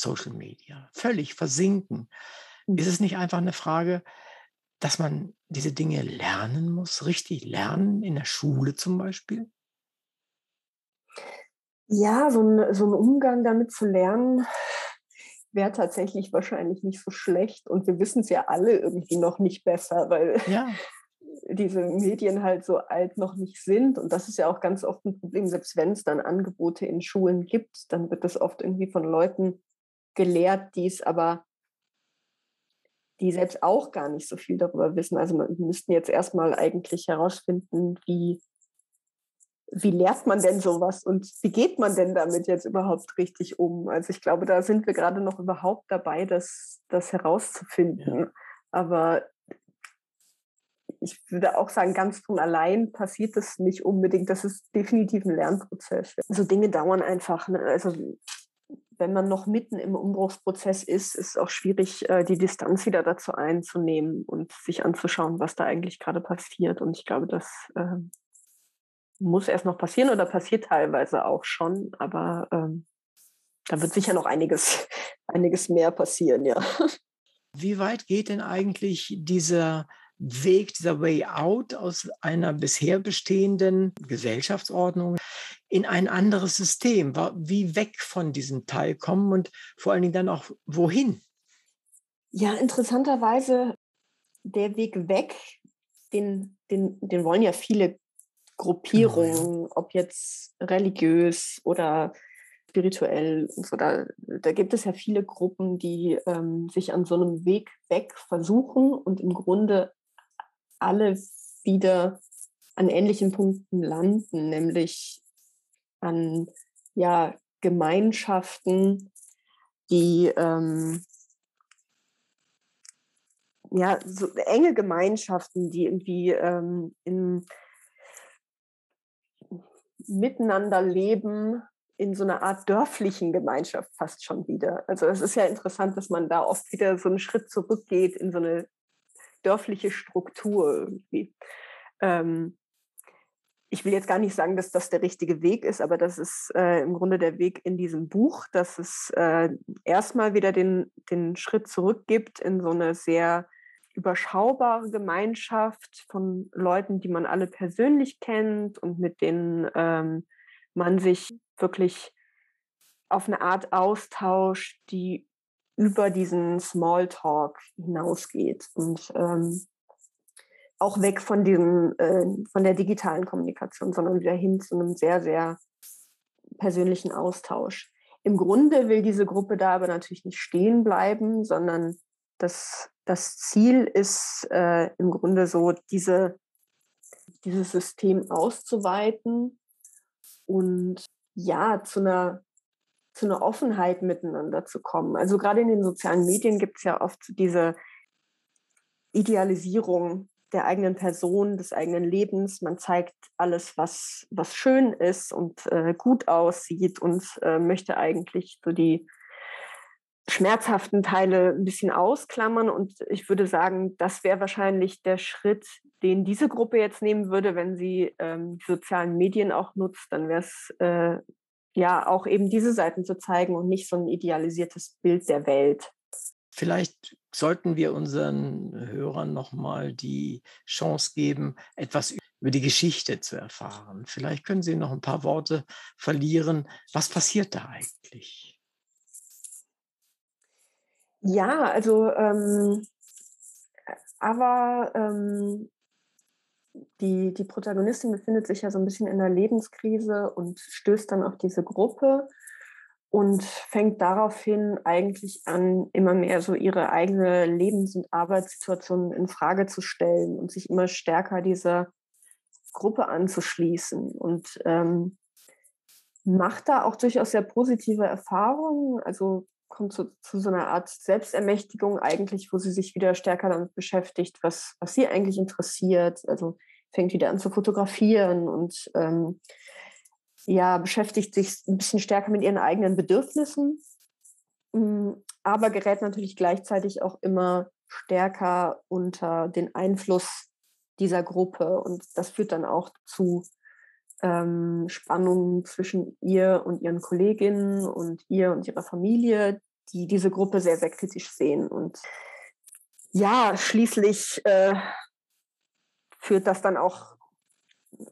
Social Media, völlig versinken. Ist es nicht einfach eine Frage, dass man diese Dinge lernen muss, richtig lernen, in der Schule zum Beispiel? Ja, so ein, so ein Umgang damit zu lernen, wäre tatsächlich wahrscheinlich nicht so schlecht. Und wir wissen es ja alle irgendwie noch nicht besser, weil ja. [laughs] diese Medien halt so alt noch nicht sind. Und das ist ja auch ganz oft ein Problem, selbst wenn es dann Angebote in Schulen gibt, dann wird das oft irgendwie von Leuten gelehrt, die es aber, die selbst auch gar nicht so viel darüber wissen. Also wir müssten jetzt erstmal eigentlich herausfinden, wie, wie lehrt man denn sowas und wie geht man denn damit jetzt überhaupt richtig um? Also ich glaube, da sind wir gerade noch überhaupt dabei, das, das herauszufinden. Ja. Aber ich würde auch sagen, ganz von allein passiert das nicht unbedingt. Das ist definitiv ein Lernprozess. So Dinge dauern einfach. Ne? Also wenn man noch mitten im Umbruchsprozess ist, ist es auch schwierig, äh, die Distanz wieder dazu einzunehmen und sich anzuschauen, was da eigentlich gerade passiert. Und ich glaube, das äh, muss erst noch passieren oder passiert teilweise auch schon, aber ähm, da wird sicher noch einiges, [laughs] einiges mehr passieren, ja. Wie weit geht denn eigentlich dieser Weg, dieser Way out aus einer bisher bestehenden Gesellschaftsordnung in ein anderes System, wie weg von diesem Teil kommen und vor allen Dingen dann auch wohin? Ja, interessanterweise der Weg weg, den, den, den wollen ja viele Gruppierungen, ja. ob jetzt religiös oder spirituell und so. Da, da gibt es ja viele Gruppen, die ähm, sich an so einem Weg weg versuchen und im Grunde alle wieder an ähnlichen Punkten landen, nämlich an ja, Gemeinschaften, die ähm, ja, so enge Gemeinschaften, die irgendwie ähm, in miteinander leben, in so einer Art dörflichen Gemeinschaft fast schon wieder. Also es ist ja interessant, dass man da oft wieder so einen Schritt zurückgeht in so eine dörfliche Struktur irgendwie. Ähm, ich will jetzt gar nicht sagen, dass das der richtige Weg ist, aber das ist äh, im Grunde der Weg in diesem Buch, dass es äh, erstmal wieder den, den Schritt zurückgibt in so eine sehr überschaubare Gemeinschaft von Leuten, die man alle persönlich kennt und mit denen ähm, man sich wirklich auf eine Art austauscht, die über diesen Smalltalk hinausgeht. Und ähm, auch weg von diesem, äh, von der digitalen Kommunikation, sondern wieder hin zu einem sehr, sehr persönlichen Austausch. Im Grunde will diese Gruppe da aber natürlich nicht stehen bleiben, sondern das, das Ziel ist äh, im Grunde so, diese, dieses System auszuweiten und ja, zu einer zu einer Offenheit miteinander zu kommen. Also gerade in den sozialen Medien gibt es ja oft diese Idealisierung der eigenen Person, des eigenen Lebens. Man zeigt alles, was, was schön ist und äh, gut aussieht und äh, möchte eigentlich so die schmerzhaften Teile ein bisschen ausklammern. Und ich würde sagen, das wäre wahrscheinlich der Schritt, den diese Gruppe jetzt nehmen würde, wenn sie ähm, die sozialen Medien auch nutzt. Dann wäre es äh, ja, auch eben diese Seiten zu zeigen und nicht so ein idealisiertes Bild der Welt. Vielleicht sollten wir unseren Hörern nochmal die Chance geben, etwas über die Geschichte zu erfahren. Vielleicht können Sie noch ein paar Worte verlieren. Was passiert da eigentlich? Ja, also ähm, aber ähm, die, die Protagonistin befindet sich ja so ein bisschen in einer Lebenskrise und stößt dann auf diese Gruppe und fängt daraufhin eigentlich an, immer mehr so ihre eigene Lebens- und Arbeitssituation in Frage zu stellen und sich immer stärker dieser Gruppe anzuschließen und ähm, macht da auch durchaus sehr positive Erfahrungen. Also kommt zu, zu so einer Art Selbstermächtigung eigentlich, wo sie sich wieder stärker damit beschäftigt, was, was sie eigentlich interessiert. Also fängt wieder an zu fotografieren und ähm, ja, beschäftigt sich ein bisschen stärker mit ihren eigenen Bedürfnissen, mm, aber gerät natürlich gleichzeitig auch immer stärker unter den Einfluss dieser Gruppe. Und das führt dann auch zu ähm, Spannungen zwischen ihr und ihren Kolleginnen und ihr und ihrer Familie, die diese Gruppe sehr, sehr kritisch sehen. Und ja, schließlich äh, führt das dann auch,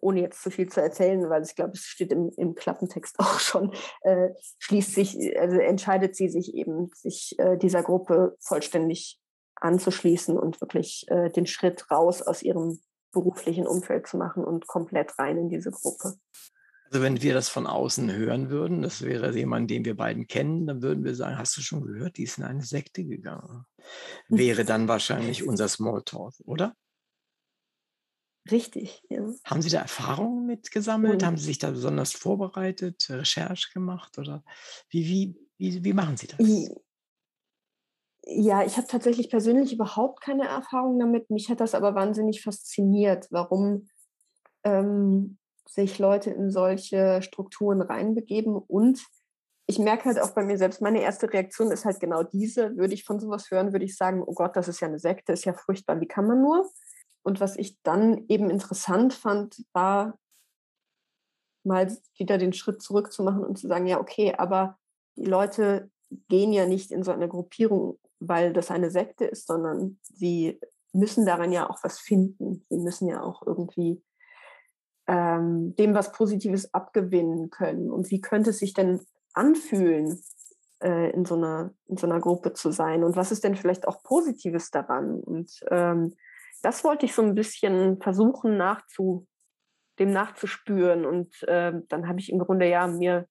ohne jetzt zu viel zu erzählen, weil ich glaube, es steht im, im Klappentext [laughs] auch schon, äh, schließt sich, also entscheidet sie sich eben, sich äh, dieser Gruppe vollständig anzuschließen und wirklich äh, den Schritt raus aus ihrem beruflichen Umfeld zu machen und komplett rein in diese Gruppe. Also wenn wir das von außen hören würden, das wäre jemand, den wir beiden kennen, dann würden wir sagen, hast du schon gehört, die ist in eine Sekte gegangen. Wäre dann wahrscheinlich unser Smalltalk, oder? Richtig, ja. Haben Sie da Erfahrungen mitgesammelt? Haben Sie sich da besonders vorbereitet, Recherche gemacht oder wie, wie, wie, wie machen Sie das? Ja, ich habe tatsächlich persönlich überhaupt keine Erfahrung damit. Mich hat das aber wahnsinnig fasziniert, warum ähm, sich Leute in solche Strukturen reinbegeben. Und ich merke halt auch bei mir selbst, meine erste Reaktion ist halt genau diese. Würde ich von sowas hören, würde ich sagen, oh Gott, das ist ja eine Sekte, ist ja furchtbar, wie kann man nur? Und was ich dann eben interessant fand, war mal wieder den Schritt zurück zu machen und zu sagen, ja, okay, aber die Leute gehen ja nicht in so eine Gruppierung weil das eine Sekte ist, sondern sie müssen daran ja auch was finden. Sie müssen ja auch irgendwie ähm, dem was Positives abgewinnen können. Und wie könnte es sich denn anfühlen, äh, in, so einer, in so einer Gruppe zu sein? Und was ist denn vielleicht auch Positives daran? Und ähm, das wollte ich so ein bisschen versuchen nachzu, dem nachzuspüren. Und äh, dann habe ich im Grunde ja mir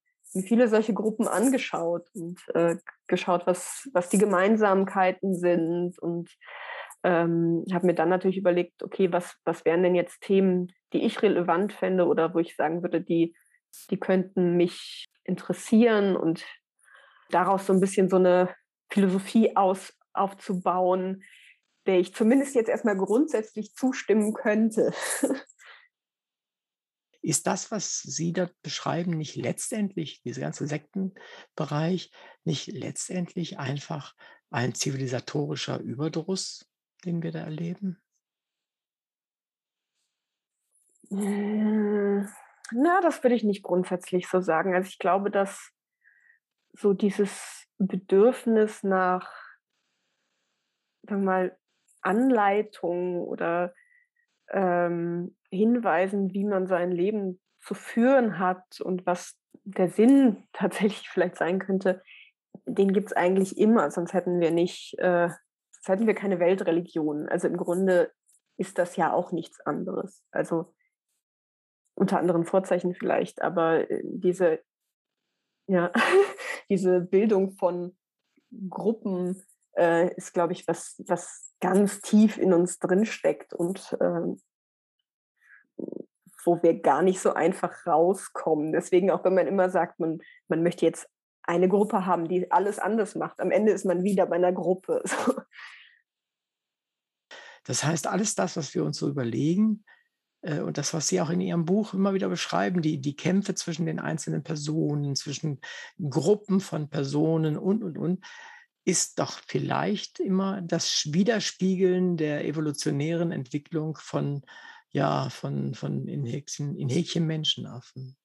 viele solche Gruppen angeschaut und äh, geschaut, was, was die Gemeinsamkeiten sind und ähm, habe mir dann natürlich überlegt, okay, was, was wären denn jetzt Themen, die ich relevant fände oder wo ich sagen würde, die, die könnten mich interessieren und daraus so ein bisschen so eine Philosophie aus, aufzubauen, der ich zumindest jetzt erstmal grundsätzlich zustimmen könnte. Ist das, was Sie dort beschreiben, nicht letztendlich, dieser ganze Sektenbereich, nicht letztendlich einfach ein zivilisatorischer Überdruss, den wir da erleben? Hm, na, das würde ich nicht grundsätzlich so sagen. Also ich glaube, dass so dieses Bedürfnis nach, sagen wir mal, Anleitung oder ähm, Hinweisen, wie man sein Leben zu führen hat und was der Sinn [laughs] tatsächlich vielleicht sein könnte, den gibt es eigentlich immer, sonst hätten wir nicht, äh, sonst hätten wir keine Weltreligion. Also im Grunde ist das ja auch nichts anderes. Also unter anderen Vorzeichen vielleicht, aber äh, diese, ja, [laughs] diese Bildung von Gruppen äh, ist, glaube ich, was, was ganz tief in uns drin steckt und äh, wo wir gar nicht so einfach rauskommen. Deswegen auch wenn man immer sagt, man, man möchte jetzt eine Gruppe haben, die alles anders macht, am Ende ist man wieder bei einer Gruppe. [laughs] Das heißt, alles das, was wir uns so überlegen, äh, und das, was Sie auch in Ihrem Buch immer wieder beschreiben, die, die Kämpfe zwischen den einzelnen Personen, zwischen Gruppen von Personen und, und, und, ist doch vielleicht immer das Widerspiegeln der evolutionären Entwicklung von ja, von, von in, Häkchen, in Häkchen Menschenaffen.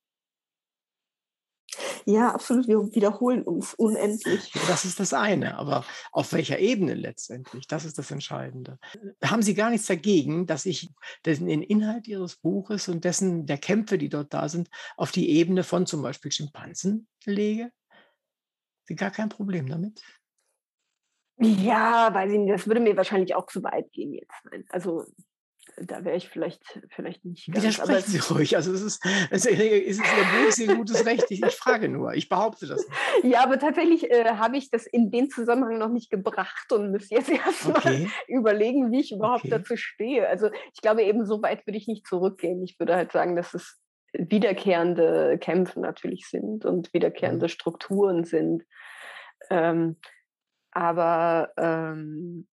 Ja, absolut. Wir wiederholen uns unendlich. Das ist das eine. Aber auf welcher Ebene letztendlich? Das ist das Entscheidende. Haben Sie gar nichts dagegen, dass ich den Inhalt Ihres Buches und dessen der Kämpfe, die dort da sind, auf die Ebene von zum Beispiel Schimpansen lege? Sie gar kein Problem damit? Ja, weiß ich nicht, das würde mir wahrscheinlich auch zu weit gehen jetzt. Also da wäre ich vielleicht, vielleicht nicht ganz. Widersprechen Sie ruhig. Also es ist, es ist, Ihr Ihr gutes Recht. Ich, ich, frage nur. Ich behaupte das nicht. [laughs] Ja, aber tatsächlich äh, habe ich das in dem Zusammenhang noch nicht gebracht und muss jetzt [laughs] erstmal okay. überlegen, wie ich überhaupt okay. dazu stehe. Also ich glaube, eben so weit würde ich nicht zurückgehen. Ich würde halt sagen, dass es wiederkehrende Kämpfe natürlich sind und wiederkehrende mhm. Strukturen sind. Ähm, aber ähm,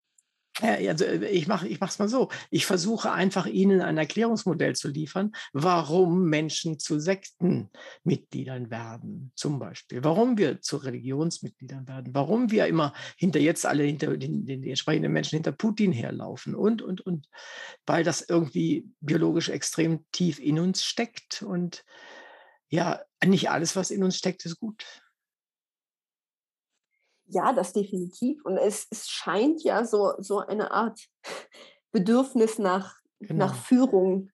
also ich mache ich es mal so. Ich versuche einfach Ihnen ein Erklärungsmodell zu liefern, warum Menschen zu Sektenmitgliedern werden, zum Beispiel. Warum wir zu Religionsmitgliedern werden. Warum wir immer hinter jetzt alle hinter den, den entsprechenden Menschen hinter Putin herlaufen und, und, und. Weil das irgendwie biologisch extrem tief in uns steckt. Und ja, nicht alles, was in uns steckt, ist gut. Ja, das definitiv. Und es, es scheint ja so, so eine Art [laughs] Bedürfnis nach, genau. nach Führung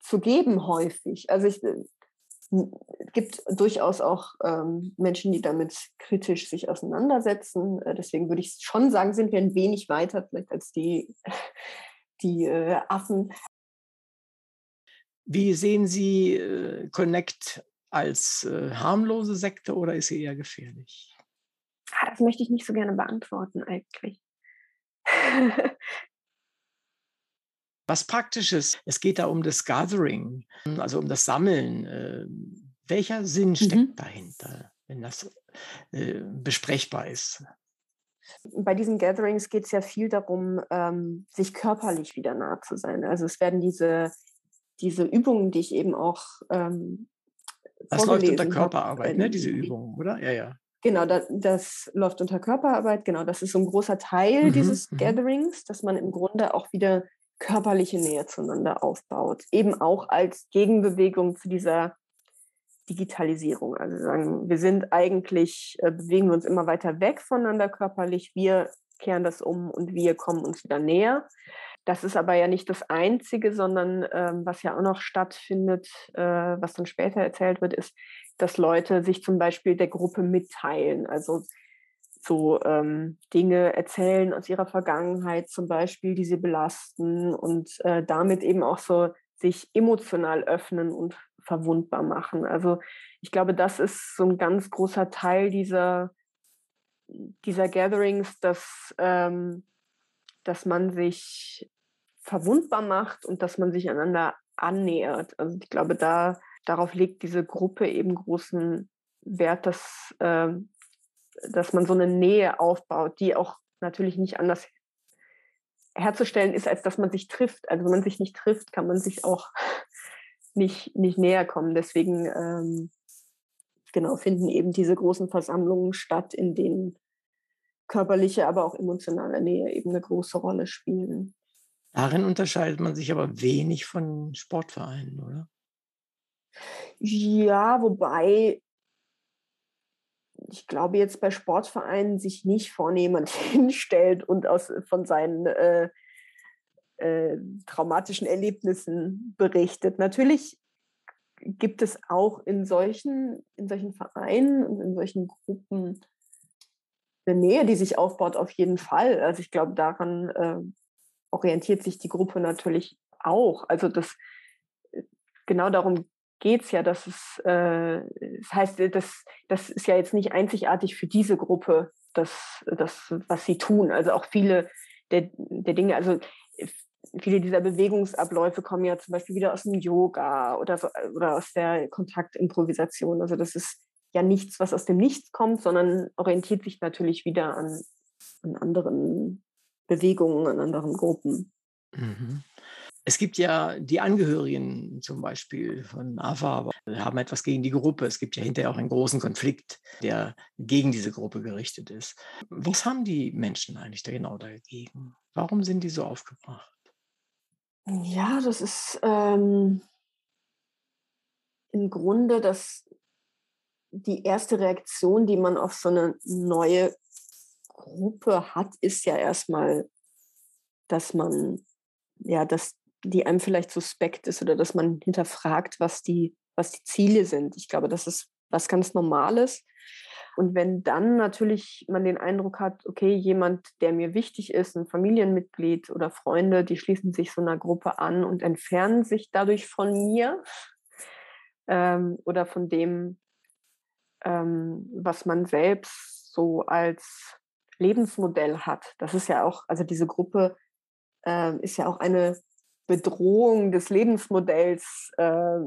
zu geben, häufig. Also es äh, gibt durchaus auch ähm, Menschen, die damit kritisch sich auseinandersetzen. Äh, deswegen würde ich schon sagen, sind wir ein wenig weiter vielleicht als die, [laughs] die äh, Affen. Wie sehen Sie äh, Connect als äh, harmlose Sekte oder ist sie eher gefährlich? Ah, das möchte ich nicht so gerne beantworten eigentlich. [laughs] Was praktisches. Es geht da um das Gathering, also um das Sammeln. Äh, welcher Sinn steckt mhm. dahinter, wenn das äh, besprechbar ist? Bei diesen Gatherings geht es ja viel darum, ähm, sich körperlich wieder nah zu sein. Also es werden diese, diese Übungen, die ich eben auch ähm, das läuft unter Körperarbeit, hab, ne, diese Übungen, oder? Ja, ja. Genau, das, das läuft unter Körperarbeit. Genau, das ist so ein großer Teil mhm, dieses mhm. Gatherings, dass man im Grunde auch wieder körperliche Nähe zueinander aufbaut. Eben auch als Gegenbewegung zu dieser Digitalisierung. Also sagen, wir sind eigentlich, äh, bewegen wir uns immer weiter weg voneinander körperlich. Wir kehren das um und wir kommen uns wieder näher. Das ist aber ja nicht das Einzige, sondern ähm, was ja auch noch stattfindet, äh, was dann später erzählt wird, ist, dass Leute sich zum Beispiel der Gruppe mitteilen. Also so ähm, Dinge erzählen aus ihrer Vergangenheit zum Beispiel, die sie belasten und äh, damit eben auch so sich emotional öffnen und verwundbar machen. Also ich glaube, das ist so ein ganz großer Teil dieser, dieser Gatherings, dass, ähm, dass man sich verwundbar macht und dass man sich einander annähert. Also ich glaube, da darauf legt diese Gruppe eben großen Wert, dass, äh, dass man so eine Nähe aufbaut, die auch natürlich nicht anders herzustellen ist, als dass man sich trifft. Also wenn man sich nicht trifft, kann man sich auch [laughs] nicht, nicht näher kommen. Deswegen ähm, genau finden eben diese großen Versammlungen statt, in denen körperliche, aber auch emotionale Nähe eben eine große Rolle spielen. Darin unterscheidet man sich aber wenig von Sportvereinen, oder? Ja, wobei ich glaube jetzt bei Sportvereinen sich nicht vorne jemand [laughs] hinstellt und aus, von seinen äh, äh, traumatischen Erlebnissen berichtet. Natürlich gibt es auch in solchen, in solchen Vereinen und in solchen Gruppen eine Nähe, die sich aufbaut, auf jeden Fall. Also ich glaube, daran äh, orientiert sich die Gruppe natürlich auch. Also das äh, genau darum geht es ja, dass es, äh, das heißt, das, das ist ja jetzt nicht einzigartig für diese Gruppe, das, das, was sie tun. Also auch viele der, der Dinge, also viele dieser Bewegungsabläufe kommen ja zum Beispiel wieder aus dem Yoga oder, so, oder aus der Kontaktimprovisation. Also das ist ja nichts, was aus dem Nichts kommt, sondern orientiert sich natürlich wieder an, an anderen Bewegungen, an anderen Gruppen. Mhm. Es gibt ja die Angehörigen zum Beispiel von AFA, haben etwas gegen die Gruppe. Es gibt ja hinterher auch einen großen Konflikt, der gegen diese Gruppe gerichtet ist. Was haben die Menschen eigentlich da genau dagegen? Warum sind die so aufgebracht? Ja, das ist ähm, im Grunde das die erste Reaktion, die man auf so eine neue Gruppe hat, ist ja erstmal, dass man, ja, dass die einem vielleicht suspekt ist oder dass man hinterfragt, was die, was die Ziele sind. Ich glaube, das ist was ganz Normales. Und wenn dann natürlich man den Eindruck hat, okay, jemand, der mir wichtig ist, ein Familienmitglied oder Freunde, die schließen sich so einer Gruppe an und entfernen sich dadurch von mir ähm, oder von dem, ähm, was man selbst so als Lebensmodell hat. Das ist ja auch, also diese Gruppe äh, ist ja auch eine Bedrohung des Lebensmodells, äh,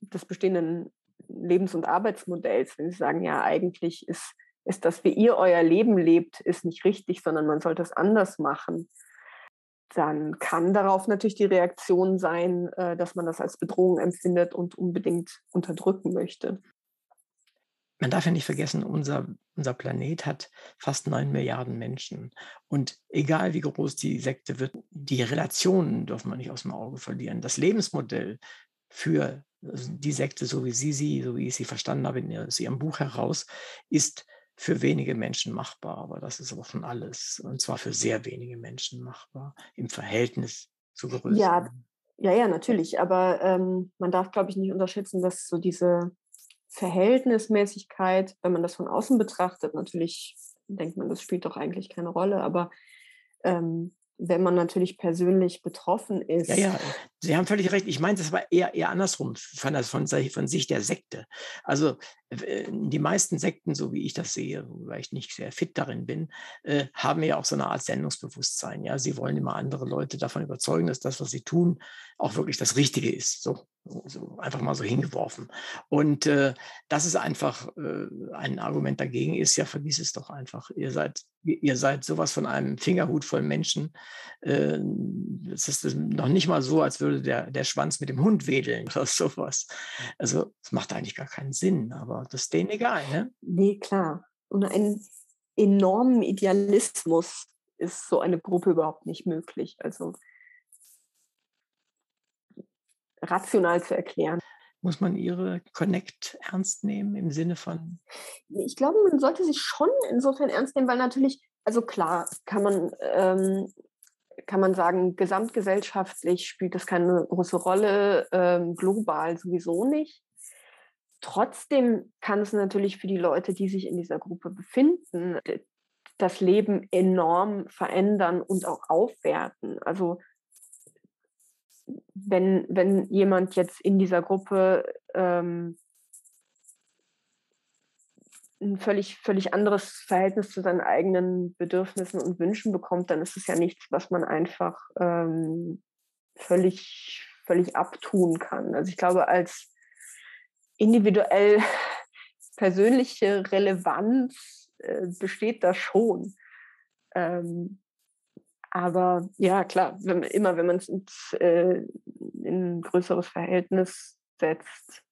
des bestehenden Lebens- und Arbeitsmodells, wenn Sie sagen, ja, eigentlich ist, ist das, wie ihr euer Leben lebt, ist nicht richtig, sondern man sollte es anders machen, dann kann darauf natürlich die Reaktion sein, äh, dass man das als Bedrohung empfindet und unbedingt unterdrücken möchte. Man darf ja nicht vergessen, unser, unser Planet hat fast neun Milliarden Menschen. Und egal wie groß die Sekte wird, die Relationen dürfen wir nicht aus dem Auge verlieren. Das Lebensmodell für also die Sekte, so wie Sie sie, so wie ich sie verstanden habe in Ihrem Buch heraus, ist für wenige Menschen machbar. Aber das ist aber schon alles. Und zwar für sehr wenige Menschen machbar im Verhältnis zu größeren. Ja, ja, ja, natürlich. Aber ähm, man darf, glaube ich, nicht unterschätzen, dass so diese Verhältnismäßigkeit, wenn man das von außen betrachtet, natürlich denkt man, das spielt doch eigentlich keine Rolle. Aber ähm, wenn man natürlich persönlich betroffen ist. Ja, ja, Sie haben völlig recht. Ich meine das aber eher, eher andersrum, von, von, von Sicht der Sekte. Also die meisten Sekten, so wie ich das sehe, weil ich nicht sehr fit darin bin, äh, haben ja auch so eine Art Sendungsbewusstsein. Ja, sie wollen immer andere Leute davon überzeugen, dass das, was sie tun, auch wirklich das Richtige ist. So, so einfach mal so hingeworfen. Und äh, das ist einfach äh, ein Argument dagegen ist, ja, vergiss es doch einfach. Ihr seid, ihr seid sowas von einem Fingerhut voll Menschen. Äh, es ist noch nicht mal so, als würde der, der Schwanz mit dem Hund wedeln oder [laughs] sowas. Also, es macht eigentlich gar keinen Sinn, aber das ist denen egal, ne? Nee, klar. Und einen enormen Idealismus ist so eine Gruppe überhaupt nicht möglich. Also rational zu erklären. Muss man ihre Connect ernst nehmen im Sinne von? Ich glaube, man sollte sich schon insofern ernst nehmen, weil natürlich, also klar, kann man, ähm, kann man sagen, gesamtgesellschaftlich spielt das keine große Rolle, ähm, global sowieso nicht. Trotzdem kann es natürlich für die Leute, die sich in dieser Gruppe befinden, das Leben enorm verändern und auch aufwerten. Also wenn, wenn jemand jetzt in dieser Gruppe ähm, ein völlig, völlig anderes Verhältnis zu seinen eigenen Bedürfnissen und Wünschen bekommt, dann ist es ja nichts, was man einfach ähm, völlig, völlig abtun kann. Also ich glaube, als individuell [laughs] persönliche Relevanz äh, besteht da schon. Ähm, aber ja, klar, wenn, immer wenn man es äh, in ein größeres Verhältnis setzt,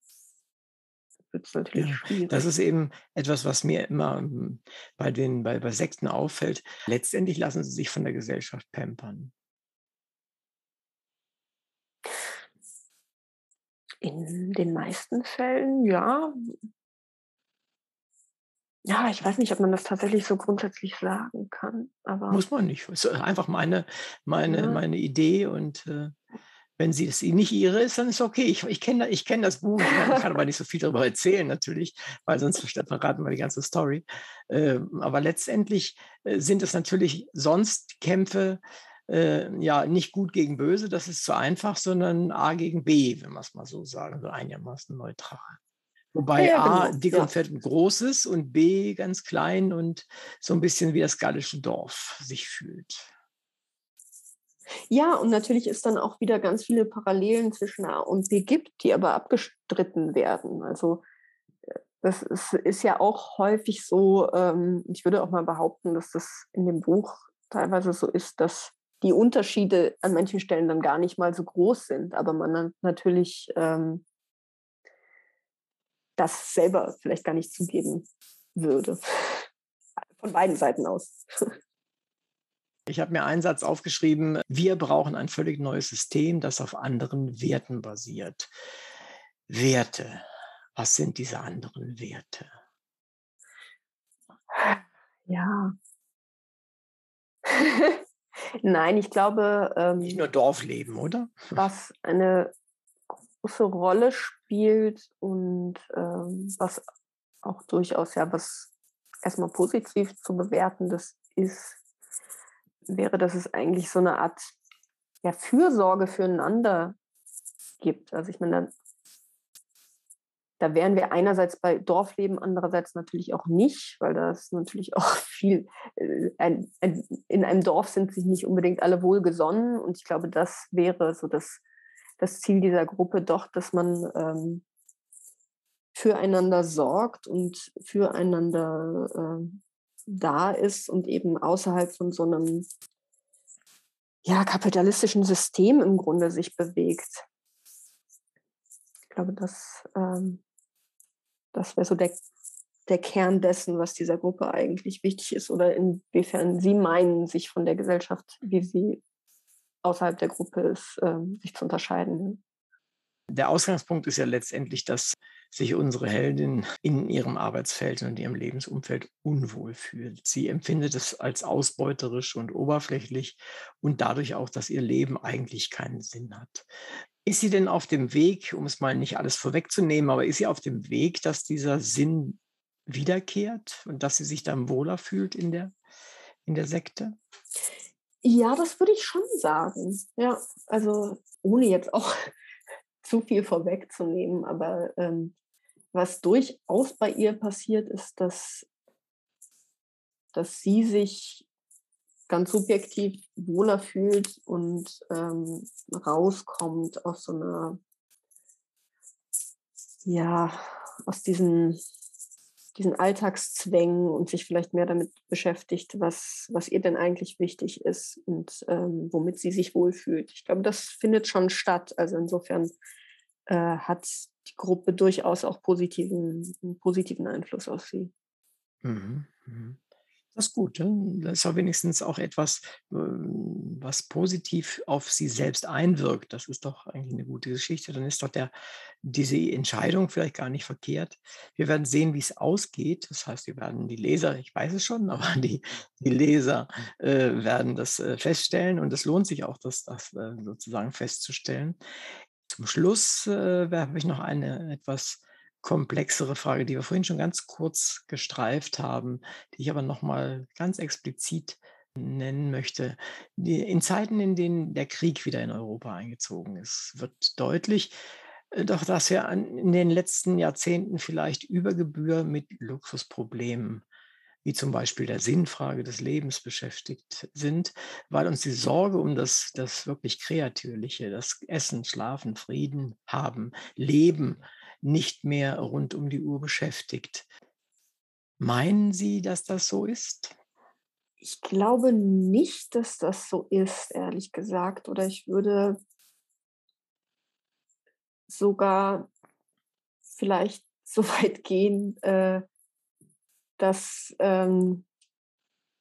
wird es natürlich ja, schwierig. Das ist eben etwas, was mir immer ähm, bei den bei, bei Sekten auffällt. Letztendlich lassen sie sich von der Gesellschaft pampern. In den meisten Fällen, ja. Ja, ich weiß nicht, ob man das tatsächlich so grundsätzlich sagen kann. Aber Muss man nicht. Es ist einfach meine, meine, ja. meine Idee und äh, wenn sie es nicht ihre ist, dann ist okay. Ich, ich kenne ich kenn das Buch, ich kann aber nicht so viel darüber erzählen natürlich, weil sonst verraten wir die ganze Story. Äh, aber letztendlich äh, sind es natürlich sonst Kämpfe, äh, ja nicht gut gegen böse, das ist zu einfach, sondern A gegen B, wenn wir es mal so sagen, so einigermaßen neutral. Wobei ja, A genau. dick und fett und groß ist und B ganz klein und so ein bisschen wie das gallische Dorf sich fühlt. Ja, und natürlich ist dann auch wieder ganz viele Parallelen zwischen A und B gibt, die aber abgestritten werden. Also äh, das ist, ist ja auch häufig so, ähm, ich würde auch mal behaupten, dass das in dem Buch teilweise so ist, dass die Unterschiede an manchen Stellen dann gar nicht mal so groß sind, aber man dann natürlich ähm, das selber vielleicht gar nicht zugeben würde. [laughs] Von beiden Seiten aus. [laughs] Ich habe mir einen Satz aufgeschrieben, wir brauchen ein völlig neues System, das auf anderen Werten basiert. Werte. Was sind diese anderen Werte? Ja. [laughs] Nein, ich glaube. Ähm, Nicht nur Dorfleben, oder? Was eine große Rolle spielt und ähm, was auch durchaus ja was erstmal positiv zu bewerten das ist, wäre, dass es eigentlich so eine Art ja, Fürsorge füreinander gibt. Also ich meine, da wären wir einerseits bei Dorfleben, andererseits natürlich auch nicht, weil da ist natürlich [laughs] auch viel, äh, ein, ein, in einem Dorf sind sich nicht unbedingt alle wohlgesonnen und ich glaube, das wäre so das, das Ziel dieser Gruppe doch, dass man ähm, füreinander sorgt und füreinander äh, da ist und eben außerhalb von so einem ja, kapitalistischen System im Grunde sich bewegt. Ich glaube, das, ähm, das wäre so der, der Kern dessen, was dieser Gruppe eigentlich wichtig ist oder inwiefern sie meinen, sich von der Gesellschaft, wie sie außerhalb der Gruppe ist, ähm, sich zu unterscheiden. Der Ausgangspunkt ist ja letztendlich, dass sich unsere Heldin in ihrem Arbeitsfeld und ihrem Lebensumfeld unwohl fühlt. Sie empfindet es als ausbeuterisch und oberflächlich und dadurch auch, dass ihr Leben eigentlich keinen Sinn hat. Ist sie denn auf dem Weg, um es mal nicht alles vorwegzunehmen, aber ist sie auf dem Weg, dass dieser Sinn wiederkehrt und dass sie sich dann wohler fühlt in der, in der Sekte? Ja, das würde ich schon sagen. Ja, also ohne jetzt auch zu viel vorwegzunehmen, aber ähm, was durchaus bei ihr passiert, ist, dass, dass sie sich ganz subjektiv wohler fühlt und ähm, rauskommt aus so einer, ja, aus diesen diesen Alltagszwängen und sich vielleicht mehr damit beschäftigt, was, was ihr denn eigentlich wichtig ist und ähm, womit sie sich wohlfühlt. Ich glaube, das findet schon statt. Also insofern äh, hat die Gruppe durchaus auch positiven, positiven Einfluss auf sie. Mhm. Mhm. Das ist gut. Ne? Das ist ja wenigstens auch etwas, ähm, was positiv auf sie selbst einwirkt. Das ist doch eigentlich eine gute Geschichte. Dann ist doch der, diese Entscheidung vielleicht gar nicht verkehrt. Wir werden sehen, wie es ausgeht. Das heißt, wir werden die Leser, ich weiß es schon, [laughs] aber die, die Leser äh, werden das äh, feststellen und es lohnt sich auch, das, das äh, sozusagen festzustellen. Zum Schluss äh, habe ich noch eine etwas komplexere Frage, die wir vorhin schon ganz kurz gestreift haben, die ich aber nochmal ganz explizit nennen möchte. In Zeiten, in denen der Krieg wieder in Europa eingezogen ist, wird deutlich, äh, doch dass wir in den letzten Jahrzehnten vielleicht über Gebühr mit Luxusproblemen wie zum Beispiel der Sinnfrage des Lebens beschäftigt sind, weil uns die Sorge um das, das wirklich Kreatürliche, das Essen, Schlafen, Frieden haben, Leben nicht mehr rund um die Uhr beschäftigt. Meinen Sie, dass das so ist? Ich glaube nicht, dass das so ist, ehrlich gesagt. Oder ich würde sogar vielleicht [laughs] so weit gehen, äh, dass ähm,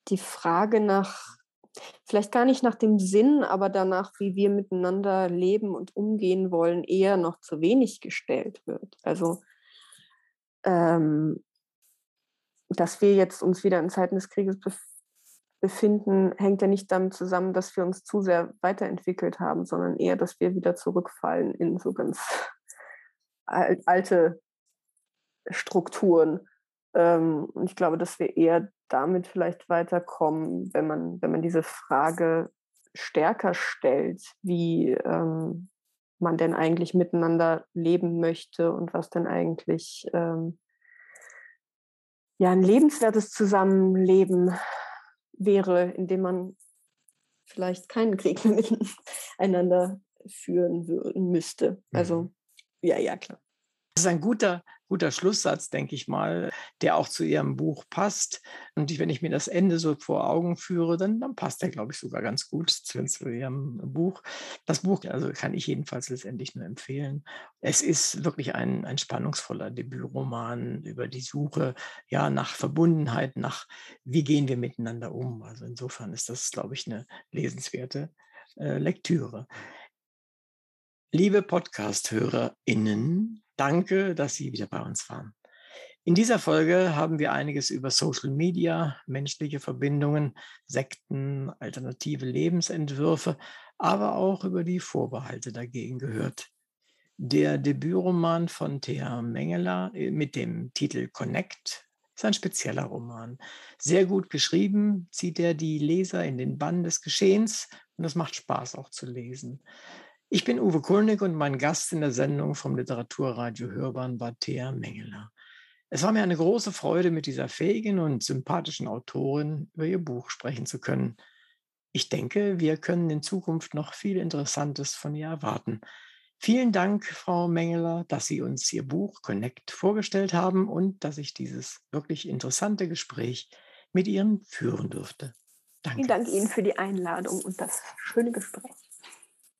die Frage nach vielleicht gar nicht nach dem Sinn, aber danach, wie wir miteinander leben und umgehen wollen, eher noch zu wenig gestellt wird. Also, ähm, dass wir jetzt uns wieder in Zeiten des Krieges bef befinden, hängt ja nicht damit zusammen, dass wir uns zu sehr weiterentwickelt haben, sondern eher, dass wir wieder zurückfallen in so ganz [laughs] alte Strukturen. Ähm, und ich glaube, dass wir eher damit vielleicht weiterkommen, wenn man, wenn man diese Frage stärker stellt, wie ähm, man denn eigentlich miteinander leben möchte und was denn eigentlich ähm, ja ein lebenswertes Zusammenleben wäre, indem man vielleicht keinen Krieg [laughs] miteinander führen müsste. Also mhm. ja, ja, klar. Das ist ein guter, guter Schlusssatz, denke ich mal, der auch zu Ihrem Buch passt. Und wenn ich mir das Ende so vor Augen führe, dann, dann passt der, glaube ich, sogar ganz gut zu, zu, Ihrem Buch. Das Buch, also kann ich jedenfalls letztendlich nur empfehlen. Es ist wirklich ein, ein spannungsvoller Debütroman über die Suche ja, nach Verbundenheit, nach wie gehen wir miteinander um. Also insofern ist das, glaube ich, eine lesenswerte äh, Lektüre. Liebe Podcast-HörerInnen, Danke, dass Sie wieder bei uns waren. In dieser Folge haben wir einiges über Social Media, menschliche Verbindungen, Sekten, alternative Lebensentwürfe, aber auch über die Vorbehalte dagegen gehört. Der Debütroman von Thea Mengeler äh, mit dem Titel Connect ist ein spezieller Roman. Sehr gut geschrieben, zieht er die Leser in den Bann des Geschehens und es macht Spaß auch zu lesen. Ich bin Uwe Kulnig und mein Gast in der Sendung vom Literaturradio Hörbahn war Thea Mengeler. Es war mir eine große Freude, mit dieser fähigen und sympathischen Autorin über ihr Buch sprechen zu können. Ich denke, wir können in Zukunft noch viel Interessantes von ihr erwarten. Vielen Dank, Frau Mengeler, dass Sie uns Ihr Buch Connect vorgestellt haben und dass ich dieses wirklich interessante Gespräch mit Ihnen führen durfte. Danke. Vielen Dank Ihnen für die Einladung und das schöne Gespräch.